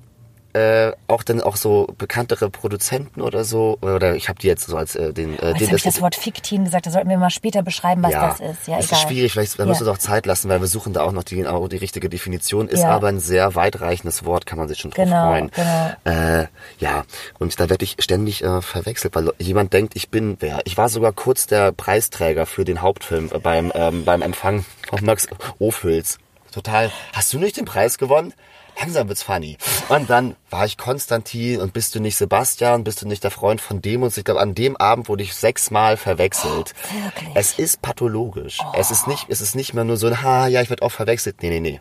äh, auch dann auch so bekanntere Produzenten oder so, oder ich habe die jetzt so als äh, den, äh, Jetzt den habe ich das Wort Fick Teen gesagt, da sollten wir mal später beschreiben, was ja, das ist. Ja, es egal. ist schwierig, vielleicht da Ja. müssen wir uns auch Zeit lassen, weil wir suchen da auch noch die, auch die richtige Definition. Ist Ja. aber ein sehr weitreichendes Wort, kann man sich schon drauf Genau, freuen. genau. Äh, ja, und da werde ich ständig äh, verwechselt, weil jemand denkt, ich bin wer. Ich war sogar kurz der Preisträger für den Hauptfilm äh, beim ähm, beim Empfang von Max Ophüls. Total. Hast du nicht den Preis gewonnen? Langsam wird's funny. Und dann war ich Konstantin und bist du nicht Sebastian, bist du nicht der Freund von dem und ich glaube, an dem Abend wurde ich sechsmal verwechselt. Oh, wirklich? Es ist pathologisch. Es ist nicht, es ist nicht mehr nur so ein, ha, ja, ich werde oft verwechselt. Nee, nee, nee.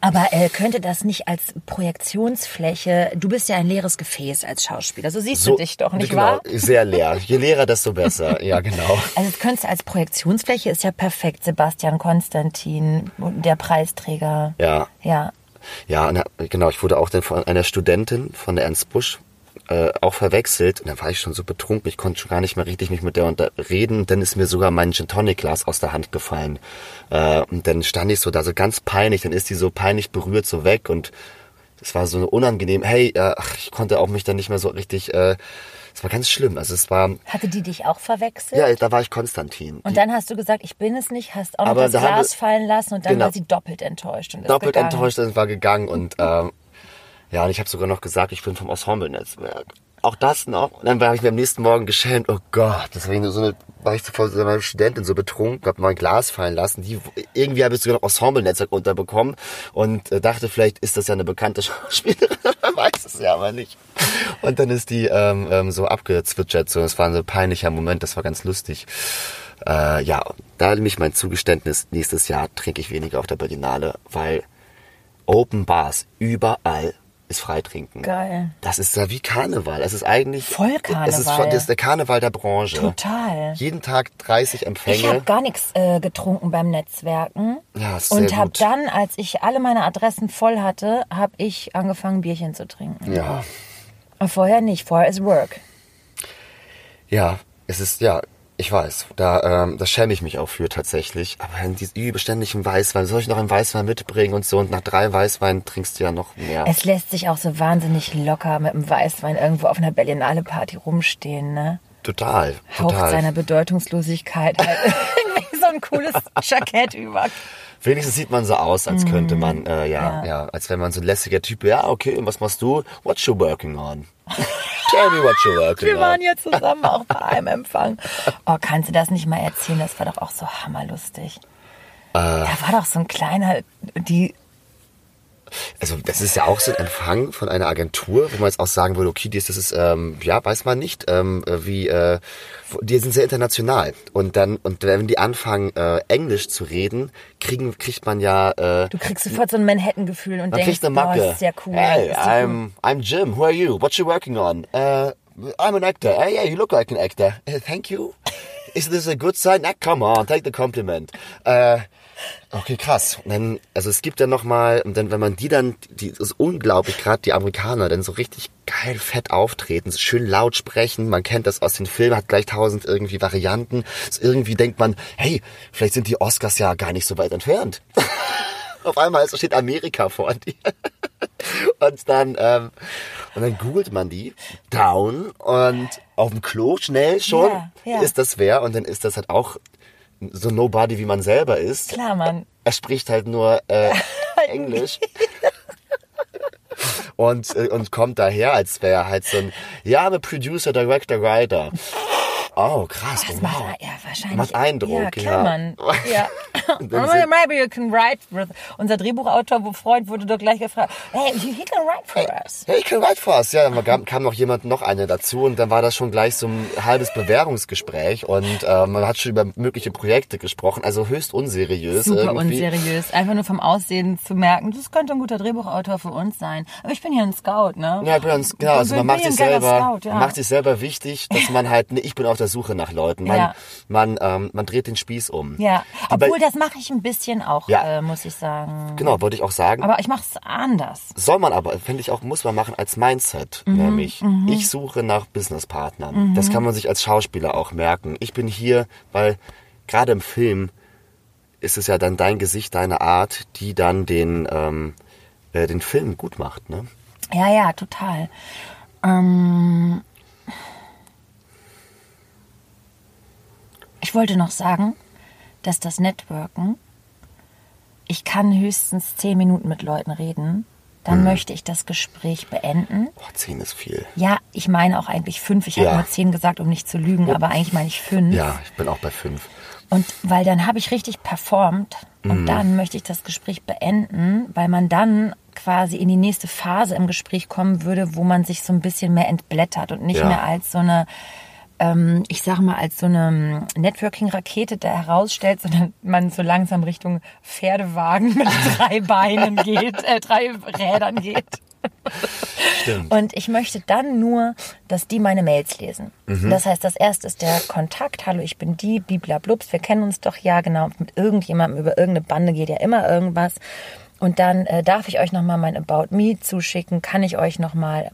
Aber äh, könnte das nicht als Projektionsfläche, du bist ja ein leeres Gefäß als Schauspieler, so siehst du dich doch, nicht genau, wahr? Sehr leer. Je leerer, desto besser. Ja, genau. Also es könnte als Projektionsfläche ist ja perfekt, Sebastian Konstantin, der Preisträger. Ja. Ja. Ja, na, genau. Ich wurde auch dann von einer Studentin von der Ernst Busch äh, auch verwechselt. Und da war ich schon so betrunken, ich konnte schon gar nicht mehr richtig mich mit der unter reden. Dann ist mir sogar mein Gin Tonic Glas aus der Hand gefallen. Äh, und dann stand ich so da so ganz peinlich. Dann ist die so peinlich berührt so weg und das war so unangenehm. Hey, äh, ich konnte auch mich dann nicht mehr so richtig. Äh, es war ganz schlimm. Also es war Hatte die dich auch verwechselt? ja, da war ich Konstantin. Und dann hast du gesagt, ich bin es nicht, hast auch noch das da Glas fallen lassen und dann Genau. war sie doppelt enttäuscht. Und doppelt gegangen. enttäuscht und war gegangen und ähm, ja, und ich habe sogar noch gesagt, ich bin vom Ensemble-Netzwerk. Auch das noch. Und dann war ich mir am nächsten Morgen geschämt. Oh Gott, deswegen so eine, war ich vor so einer Studentin so betrunken, hab mal ein Glas fallen lassen. Die, irgendwie habe ich sogar noch Ensemble-Netzwerk unterbekommen und äh, dachte, vielleicht ist das ja eine bekannte Schauspielerin. Man weiß es ja aber nicht. Und dann ist die ähm, ähm, so abgezwitschert. So, es war ein so peinlicher Moment, das war ganz lustig. Äh, ja, da nämlich mein Zugeständnis, nächstes Jahr trinke ich weniger auf der Berlinale, weil Open Bars überall ist Freitrinken. Geil. Das ist ja wie Karneval. Es ist eigentlich Voll Es ist, Karneval. das ist der Karneval der Branche. Total. Jeden Tag 30 Ich Empfänge. habe gar nichts äh, getrunken beim Netzwerken. Ja, ist und sehr habe dann, als ich alle meine Adressen voll hatte, habe ich angefangen, Bierchen zu trinken. ja, Vorher nicht, vorher ist Work. ja, es ist ja. Ich weiß, da, ähm, da schäme ich mich auch für tatsächlich. Aber in diesem überständigen Weißwein, soll ich noch einen Weißwein mitbringen und so? Und nach drei Weißweinen trinkst du ja noch mehr. Es lässt sich auch so wahnsinnig locker mit dem Weißwein irgendwo auf einer Berlinale Party rumstehen, ne? total, Haucht total. seiner Bedeutungslosigkeit halt so ein cooles Jackett über. Wenigstens sieht man so aus, als könnte man, äh, ja, Ja. ja, als wäre man so ein lässiger Typ. Ja, okay, und was machst du? What you working on? Tell me what you working Wir on. waren ja zusammen auch bei einem Empfang. Oh, kannst du das nicht mal erzählen? Das war doch auch so hammerlustig. Äh. Da war doch so ein kleiner, die, Also das ist ja auch so ein Empfang von einer Agentur, wo man jetzt auch sagen würde, okay, das ist, ähm, ja, weiß man nicht, ähm, äh, wie, äh, die sind sehr international. Und dann, und wenn die anfangen, äh, Englisch zu reden, kriegen, kriegt man ja, äh, du kriegst sofort so ein Manhattan-Gefühl und man denkst, kriegt eine Macke. das ist ja cool. Hey, I'm, I'm Jim. Who are you? What you working on? Uh, I'm an actor. Hey, yeah, you look like an actor. Uh, thank you. Is this a good sign? Ah, come on, take the compliment. Äh, okay, krass. Und dann, also es gibt ja noch mal, und dann, wenn man die dann, die das ist unglaublich, gerade die Amerikaner, dann so richtig geil fett auftreten, so schön laut sprechen. Man kennt das aus den Filmen, hat gleich tausend irgendwie Varianten. So irgendwie denkt man, hey, vielleicht sind die Oscars ja gar nicht so weit entfernt. Auf einmal steht Amerika vor dir. Und dann, ähm, und dann googelt man die down und auf dem Klo schnell schon Ja, ja. ist das wer und dann ist das halt auch so nobody, wie man selber ist. Klar, Mann. Er spricht halt nur äh, Englisch. Und, äh, und kommt daher, als wäre er halt so ein, ja, I'm a Producer, Director, Writer. Oh, krass, Das wow. macht, ja, wahrscheinlich. Macht Eindruck, ja. Klar, ja. Mann. Ja. Maybe you can write. with- Unser Drehbuchautor, Freund, wurde doch gleich gefragt, hey, he can write for us. Hey, ich kann weit for us. Ja, dann kam, kam noch jemand, noch eine dazu und dann war das schon gleich so ein halbes Bewerbungsgespräch und äh, man hat schon über mögliche Projekte gesprochen, also höchst unseriös. Super irgendwie. unseriös. Einfach nur vom Aussehen zu merken, das könnte ein guter Drehbuchautor für uns sein. Aber ich bin hier ein Scout, ne? Ja, genau, also man macht sich selber, Scout, ja. man macht sich selber wichtig, dass man halt, nee, ich bin auf der Suche nach Leuten. Man, Ja. man, ähm, man dreht den Spieß um. Ja, Aber- obwohl das mache ich ein bisschen auch, Ja. äh, muss ich sagen. Genau, wollte ich auch sagen. Aber ich mache es anders. Soll man aber, finde ich auch, muss man machen als Mindset, Mhm, nämlich. Ich suche nach Businesspartnern. Das kann man sich als Schauspieler auch merken. Ich bin hier, weil gerade im Film ist es ja dann dein Gesicht, deine Art, die dann den, ähm, äh, den Film gut macht, ne? Ja, ja, total. Ähm, ich wollte noch sagen, dass das Networken, ich kann höchstens zehn Minuten mit Leuten reden, dann möchte ich das Gespräch beenden. Boah, zehn ist viel. Ja, ich meine auch eigentlich fünf. Ich Ja. habe nur zehn gesagt, um nicht zu lügen, aber eigentlich meine ich fünf. Ja, ich bin auch bei fünf. Und weil dann habe ich richtig performt und dann möchte ich das Gespräch beenden, weil man dann quasi in die nächste Phase im Gespräch kommen würde, wo man sich so ein bisschen mehr entblättert und nicht Ja. mehr als so eine, ähm, ich sage mal, als so eine Networking-Rakete da herausstellt, sondern man so langsam Richtung Pferdewagen mit drei Beinen geht, äh, drei Rädern geht. Stimmt. Und ich möchte dann nur, dass die meine Mails lesen. Das heißt, das erste ist der Kontakt. Hallo, ich bin die, bliblablubs. Wir kennen uns doch ja, genau. Mit irgendjemandem über irgendeine Bande geht ja immer irgendwas. Und dann äh, darf ich euch nochmal mein About Me zuschicken. Kann ich euch nochmal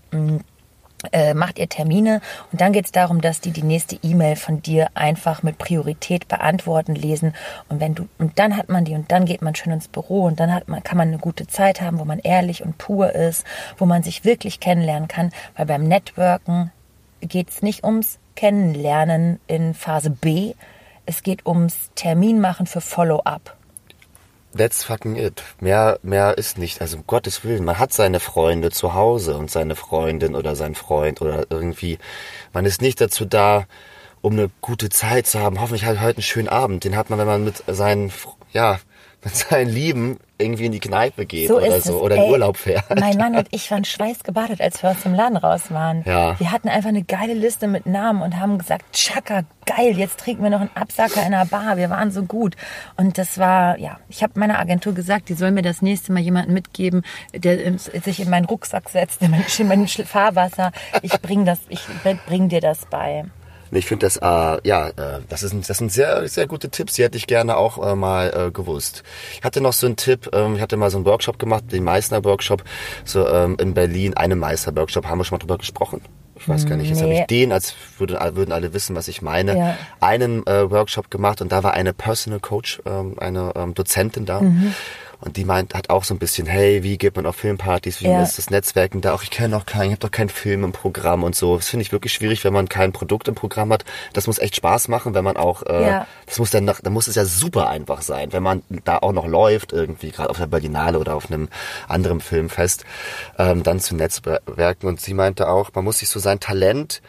äh, macht ihr Termine und dann geht es darum, dass die die nächste E-Mail von dir einfach mit Priorität beantworten, lesen und wenn du und dann hat man die und dann geht man schön ins Büro und dann hat man kann man eine gute Zeit haben, wo man ehrlich und pur ist, wo man sich wirklich kennenlernen kann, weil beim Networken geht es nicht ums Kennenlernen in Phase B, es geht ums Terminmachen für Follow-up. That's fucking it. Mehr, mehr ist nicht. Also um Gottes Willen, man hat seine Freunde zu Hause und seine Freundin oder sein Freund oder irgendwie. Man ist nicht dazu da, um eine gute Zeit zu haben. Hoffentlich hat heute einen schönen Abend. Den hat man, wenn man mit seinen, ja, mit seinen Lieben irgendwie in die Kneipe geht So oder so oder in Ey, Urlaub fährt. Mein Mann und ich waren schweißgebadet, als wir aus dem Laden raus waren. Ja. Wir hatten einfach eine geile Liste mit Namen und haben gesagt, Chaka, geil, jetzt trinken wir noch einen Absacker in einer Bar. Wir waren so gut. Und das war, ja, ich habe meiner Agentur gesagt, die soll mir das nächste Mal jemanden mitgeben, der sich in meinen Rucksack setzt, in mein, in mein Fahrwasser. Ich bring das, ich bring dir das bei. Und Ich finde das, äh, ja, äh, das, ist, ein- das sind sehr, sehr gute Tipps. Die hätte ich gerne auch äh, mal äh, gewusst. Ich hatte noch so einen Tipp, ähm, ich hatte mal so einen Workshop gemacht, den Meißner-Workshop, so ähm, in Berlin, einen Meister-Workshop, haben wir schon mal drüber gesprochen? Ich weiß gar nicht, jetzt habe Nee. ich den, als würde, würden alle wissen, was ich meine, Ja. einen äh, Workshop gemacht und da war eine Personal Coach, ähm, eine ähm, Dozentin da. Mhm. Und die meint, hat auch so ein bisschen, hey, wie geht man auf Filmpartys, wie Ja. ist das Netzwerken da? Auch ich kenne noch keinen, ich habe doch keinen Film im Programm und so. Das finde ich wirklich schwierig, wenn man kein Produkt im Programm hat. Das muss echt Spaß machen, wenn man auch, äh, Ja. das muss dann, dann muss es ja super einfach sein, wenn man da auch noch läuft, irgendwie gerade auf der Berlinale oder auf einem anderen Filmfest, ähm, dann zu Netzwerken. Und sie meinte auch, man muss sich so sein Talent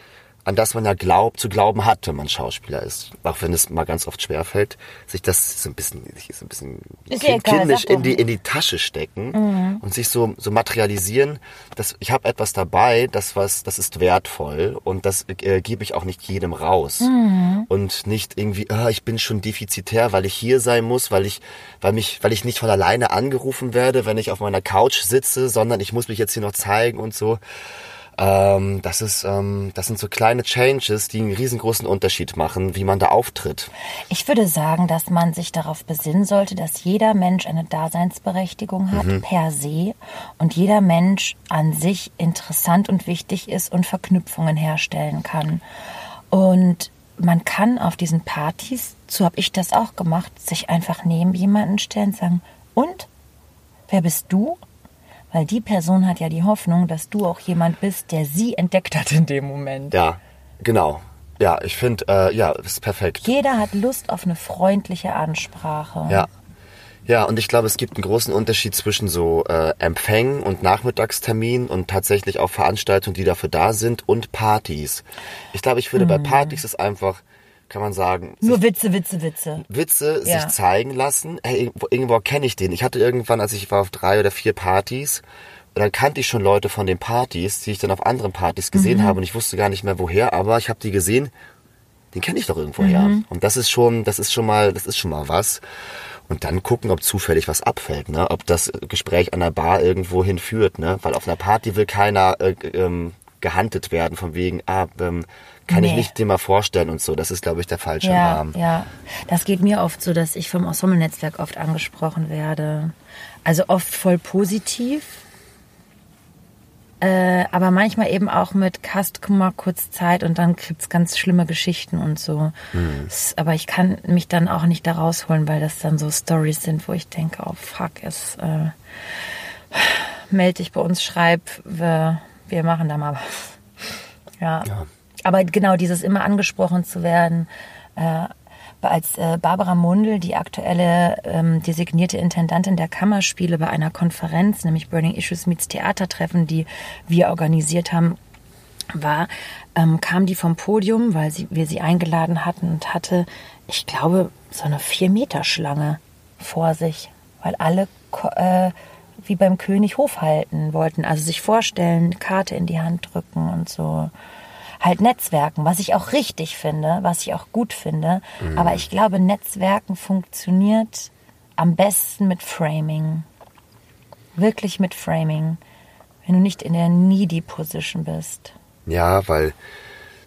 an das man ja glaubt, zu glauben hat, wenn man Schauspieler ist. Auch wenn es mal ganz oft schwerfällt, sich das so ein bisschen, sich so ein bisschen Ist kind- egal, kindisch in die, in die Tasche stecken und sich so, so materialisieren, dass ich habe etwas dabei, das was, das ist wertvoll und das äh, gebe ich auch nicht jedem raus. Und nicht irgendwie, ah, ich bin schon defizitär, weil ich hier sein muss, weil ich, weil mich, weil ich nicht von alleine angerufen werde, wenn ich auf meiner Couch sitze, sondern ich muss mich jetzt hier noch zeigen und so. Ähm, das ist, ähm, das sind so kleine Changes, die einen riesengroßen Unterschied machen, wie man da auftritt. Ich würde sagen, dass man sich darauf besinnen sollte, dass jeder Mensch eine Daseinsberechtigung hat Mhm. per se und jeder Mensch an sich interessant und wichtig ist und Verknüpfungen herstellen kann. Und man kann auf diesen Partys, so habe ich das auch gemacht, sich einfach neben jemanden stellen und sagen, und? Wer bist du? Weil die Person hat ja die Hoffnung, dass du auch jemand bist, der sie entdeckt hat in dem Moment. Ja, genau. Ja, ich finde, äh, ja, das ist perfekt. Jeder hat Lust auf eine freundliche Ansprache. Ja. Ja, und ich glaube, es gibt einen großen Unterschied zwischen so äh, Empfängen und Nachmittagsterminen und tatsächlich auch Veranstaltungen, die dafür da sind und Partys. Ich glaube, ich würde bei Partys es einfach kann man sagen, Nur Witze, Witze, Witze. Witze Ja. sich zeigen lassen. Hey, irgendwo, kenne ich den. Ich hatte irgendwann, als ich war auf drei oder vier Partys, und dann kannte ich schon Leute von den Partys, die ich dann auf anderen Partys gesehen Mhm. habe und ich wusste gar nicht mehr woher, aber ich habe die gesehen, den kenne ich doch irgendwo her. Mhm. Und das ist schon, das ist schon mal, das ist schon mal was. Und dann gucken, ob zufällig was abfällt, ne? Ob das Gespräch an der Bar irgendwo hinführt, ne? Weil auf einer Party will keiner äh, ähm, gehandelt werden von wegen, ah, ähm, kann ich Nee. nicht dir mal vorstellen und so. Das ist, glaube ich, der falsche Ja, Rahmen. ja. Das geht mir oft so, dass ich vom Ensemble-Netzwerk oft angesprochen werde. Also oft voll positiv. Äh, aber manchmal eben auch mit Cast, guck mal kurz Zeit und dann gibt's ganz schlimme Geschichten und so. S- Aber ich kann mich dann auch nicht da rausholen, weil das dann so Stories sind, wo ich denke, oh fuck, es äh, meld dich bei uns, schreib, wir, wir machen da mal was. Ja. Aber genau dieses immer angesprochen zu werden, äh, als äh, Barbara Mundel, die aktuelle ähm, designierte Intendantin der Kammerspiele bei einer Konferenz, nämlich Burning Issues Meets Theatertreffen, die wir organisiert haben, war, ähm, kam die vom Podium, weil sie, wir sie eingeladen hatten und hatte, ich glaube, so eine vier Meter Schlange vor sich, weil alle äh, wie beim König Hof halten wollten, also sich vorstellen, Karte in die Hand drücken und so. Halt Netzwerken, was ich auch richtig finde, was ich auch gut finde. Aber ich glaube, Netzwerken funktioniert am besten mit Framing. Wirklich mit Framing. Wenn du nicht in der needy Position bist. Ja, weil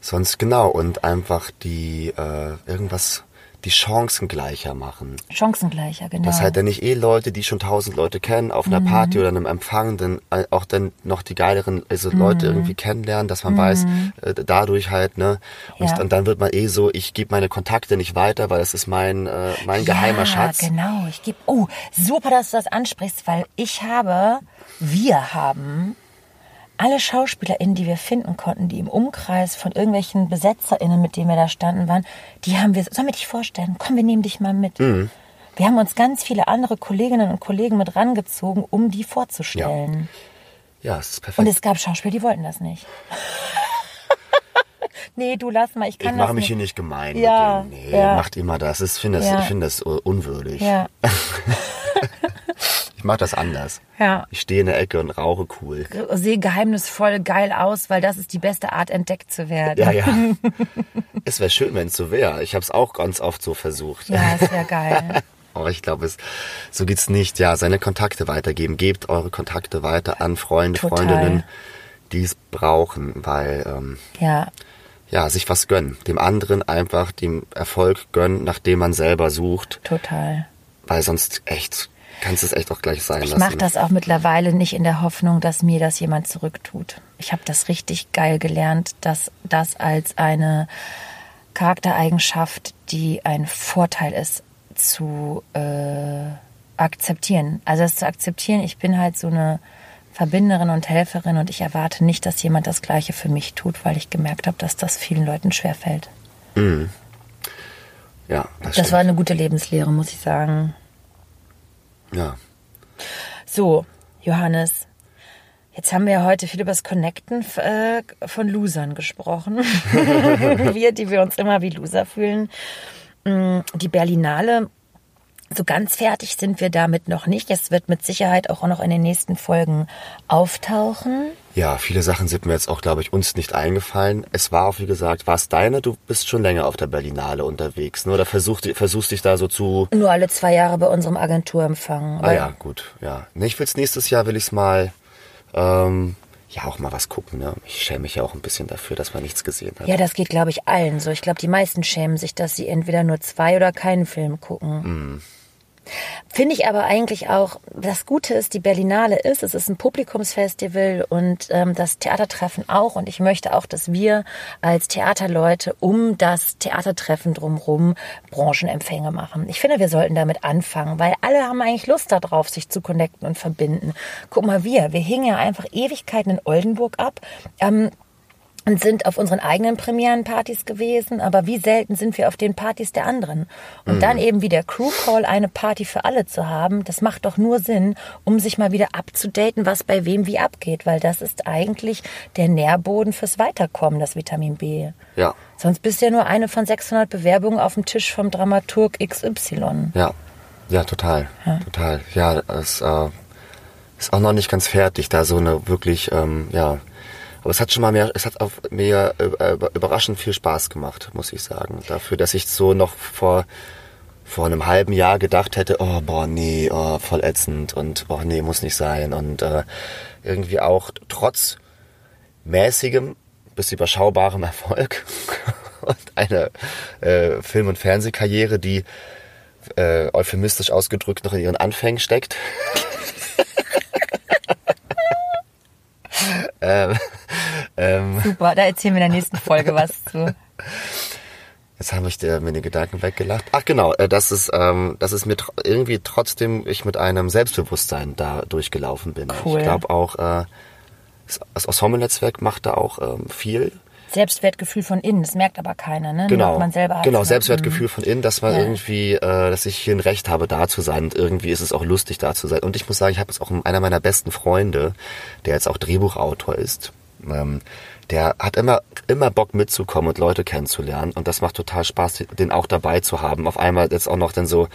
sonst genau und einfach die äh, irgendwas die Chancen gleicher machen. Chancengleicher, genau. Das halt dann nicht eh Leute, die schon tausend Leute kennen, auf einer Party oder einem Empfang, dann äh, auch dann noch die geileren also Leute irgendwie kennenlernen, dass man weiß, äh, dadurch halt, ne? Und, Ja. dann wird man eh so, ich gebe meine Kontakte nicht weiter, weil es ist mein, äh, mein geheimer ja, Schatz. genau. Ich gebe. Oh, super, dass du das ansprichst, weil ich habe, wir haben alle SchauspielerInnen, die wir finden konnten, die im Umkreis von irgendwelchen BesetzerInnen, mit denen wir da standen, waren, die haben wir, sollen wir dich vorstellen? Komm, wir nehmen dich mal mit. Mhm. Wir haben uns ganz viele andere Kolleginnen und Kollegen mit rangezogen, um die vorzustellen. Ja, es ist perfekt. Und es gab Schauspieler, die wollten das nicht. nee, du lass mal, ich ich kann mache das mich nicht. hier nicht gemein Ja, mit denen. Nee, ja. macht immer das. Ich finde das, Ja. ich finde das unwürdig. Ja, Ich mache das anders. ja. Ich stehe in der Ecke und rauche cool. sehe geheimnisvoll geil aus, weil das ist die beste Art, entdeckt zu werden. Ja, ja. es wäre schön, wenn es so wäre. Ich habe es auch ganz oft so versucht. Ja, es wäre geil. Aber ich glaube, es so geht's nicht. Ja, seine Kontakte weitergeben. Gebt eure Kontakte weiter an Freunde, Total. Freundinnen, die es brauchen, weil ähm, Ja, ja sich was gönnen. Dem anderen einfach dem Erfolg gönnen, nachdem man selber sucht, total. weil sonst echt kannst du es echt auch gleich sein Ich lassen. mache das auch mittlerweile nicht in der Hoffnung, dass mir das jemand zurücktut. Ich habe das richtig geil gelernt, dass das als eine Charaktereigenschaft, die ein Vorteil ist, zu äh, akzeptieren. Also das zu akzeptieren, ich bin halt so eine Verbinderin und Helferin und ich erwarte nicht, dass jemand das Gleiche für mich tut, weil ich gemerkt habe, dass das vielen Leuten schwerfällt. Ja, das, Das war eine gute Lebenslehre, muss ich sagen. Ja. So, Johannes, jetzt haben wir ja heute viel über das Connecten äh, von Losern gesprochen. wir, die wir uns immer wie Loser fühlen. Mm, Die Berlinale, so ganz fertig sind wir damit noch nicht. Es wird mit Sicherheit auch noch in den nächsten Folgen auftauchen. Ja, viele Sachen sind mir jetzt auch, glaube ich, uns nicht eingefallen. Es war auch, wie gesagt, war es deine? Du bist schon länger auf der Berlinale unterwegs, ne? Oder versuchst, versuchst dich da so zu... Nur alle zwei Jahre bei unserem Agenturempfang. Ah ja, gut, ja. Ne, ich will's nächstes Jahr, will ich's mal, ähm, ja, auch mal was gucken, ne? Ich schäme mich ja auch ein bisschen dafür, dass man nichts gesehen hat. Ja, das geht, glaube ich, allen so. Ich glaube, die meisten schämen sich, dass sie entweder nur zwei oder keinen Film gucken. Finde ich aber eigentlich auch, das Gute ist, die Berlinale ist, es ist ein Publikumsfestival und ähm, das Theatertreffen auch. Und ich möchte auch, dass wir als Theaterleute um das Theatertreffen drumherum Branchenempfänge machen. Ich finde, wir sollten damit anfangen, weil alle haben eigentlich Lust darauf, sich zu connecten und verbinden. Guck mal, wir, wir hingen ja einfach Ewigkeiten in Oldenburg ab. Ähm, und sind auf unseren eigenen Premierenpartys gewesen, aber wie selten sind wir auf den Partys der anderen? Und mhm. dann eben wie der Crew Call eine Party für alle zu haben, das macht doch nur Sinn, um sich mal wieder abzudaten, was bei wem wie abgeht, weil das ist eigentlich der Nährboden fürs Weiterkommen, das Vitamin B. Ja. Sonst bist du ja nur eine von 600 Bewerbungen auf dem Tisch vom Dramaturg XY. Ja, ja, total, ja. total. Ja, es äh, ist auch noch nicht ganz fertig, da so eine wirklich, ähm, ja, aber es hat schon mal mehr, es hat auf mir äh, überraschend viel Spaß gemacht, muss ich sagen. Dafür, dass ich so noch vor vor einem halben Jahr gedacht hätte, oh boah, nee, oh, voll ätzend und boah, nee, muss nicht sein. Und äh, irgendwie auch trotz mäßigem bis überschaubarem Erfolg und eine äh, Film- und Fernsehkarriere, die äh, euphemistisch ausgedrückt noch in ihren Anfängen steckt. ähm, ähm, Super, da erzählen wir in der nächsten Folge was zu. Jetzt habe ich dir, mir den Gedanken weggelacht. Ach genau, äh, das ist, ähm, das ist mir tr irgendwie trotzdem ich mit einem Selbstbewusstsein da durchgelaufen bin. Cool. Ich glaube auch, äh, das Ensemble-Netzwerk macht da auch ähm, viel. Selbstwertgefühl von innen, das merkt aber keiner, ne? Genau, man selber genau, Selbstwertgefühl mhm. von innen, dass man ja. irgendwie, äh, dass ich hier ein Recht habe, da zu sein und irgendwie ist es auch lustig, da zu sein. Und ich muss sagen, ich habe jetzt auch einer meiner besten Freunde, der jetzt auch Drehbuchautor ist, ähm, der hat immer, immer Bock mitzukommen und Leute kennenzulernen. Und das macht total Spaß, den auch dabei zu haben. Auf einmal jetzt auch noch dann so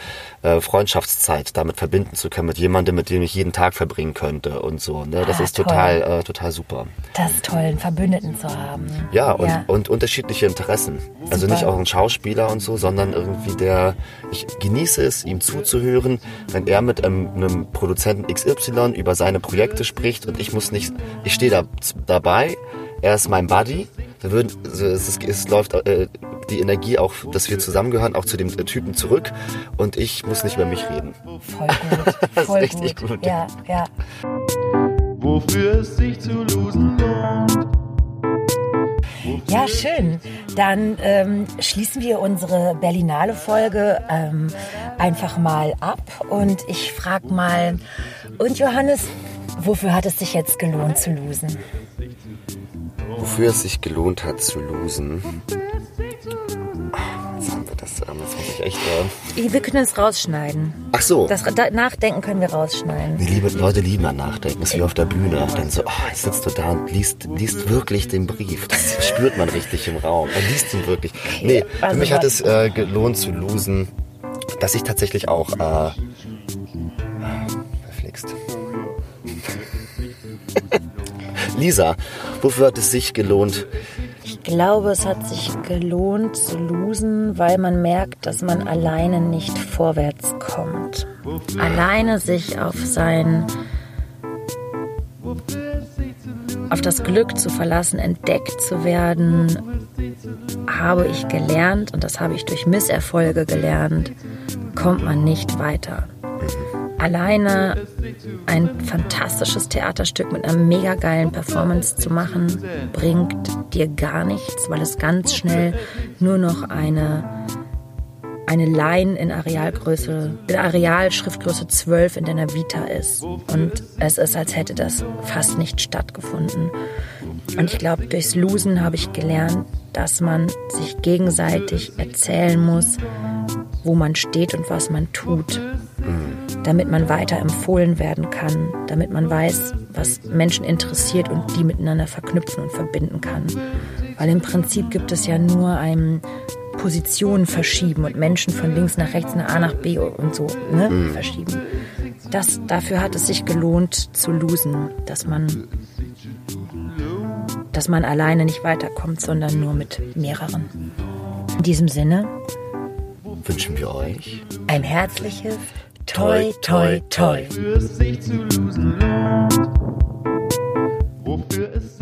äh, Freundschaftszeit damit verbinden zu können mit jemandem, mit dem ich jeden Tag verbringen könnte und so. Ne? Das ah, ist toll. total, äh, total super. Das ist toll, einen Verbündeten zu haben. Ja, und, ja. und unterschiedliche Interessen. Super. Also nicht auch ein Schauspieler und so, sondern irgendwie der, ich genieße es, ihm zuzuhören, wenn er mit einem, einem Produzenten XY über seine Projekte spricht und ich muss nicht, ich stehe da dabei er ist mein Buddy. Da würden, also es, ist, es läuft äh, die Energie auch, dass wir zusammengehören, auch zu dem Typen zurück. Und ich muss nicht über mich reden. Voll gut. das Voll ist richtig gut. gut. Ja, ja. Wofür es sich zu losen lohnt. Ja, schön. Dann ähm, schließen wir unsere Berlinale-Folge ähm, einfach mal ab. Und ich frage mal, und Johannes, wofür hat es sich jetzt gelohnt zu losen? Wofür es sich gelohnt hat zu losen. Jetzt haben wir das, ähm, muss ich echt. Äh wir können es rausschneiden. Ach so. Das Nachdenken können wir rausschneiden. Die liebe, Leute lieben an Nachdenken. Das ist wie auf der Bühne. Dann so, oh, jetzt sitzt du da und liest, liest wirklich den Brief. Das spürt man richtig im Raum. Man liest ihn wirklich. Nee, für also mich hat es äh, gelohnt zu losen, dass ich tatsächlich auch äh, Lisa, wofür hat es sich gelohnt? Ich glaube, es hat sich gelohnt zu losen, weil man merkt, dass man alleine nicht vorwärts kommt. Alleine sich auf sein auf das Glück zu verlassen, entdeckt zu werden, habe ich gelernt und das habe ich durch Misserfolge gelernt, kommt man nicht weiter alleine ein fantastisches Theaterstück mit einer mega geilen Performance zu machen, bringt dir gar nichts, weil es ganz schnell nur noch eine eine Line in Arealgröße, in Arealschriftgröße 12 in deiner Vita ist. Und es ist, als hätte das fast nicht stattgefunden. Und ich glaube, durchs Losen habe ich gelernt, dass man sich gegenseitig erzählen muss, wo man steht und was man tut damit man weiter empfohlen werden kann, damit man weiß, was Menschen interessiert und die miteinander verknüpfen und verbinden kann. Weil im Prinzip gibt es ja nur ein Positionen verschieben und Menschen von links nach rechts, nach A nach B und so ne, mhm. verschieben. Das, dafür hat es sich gelohnt zu losen, dass man, dass man alleine nicht weiterkommt, sondern nur mit mehreren. In diesem Sinne wünschen wir euch ein herzliches toi, toi, toi. Wofür es sich zu losen lohnt. Wofür es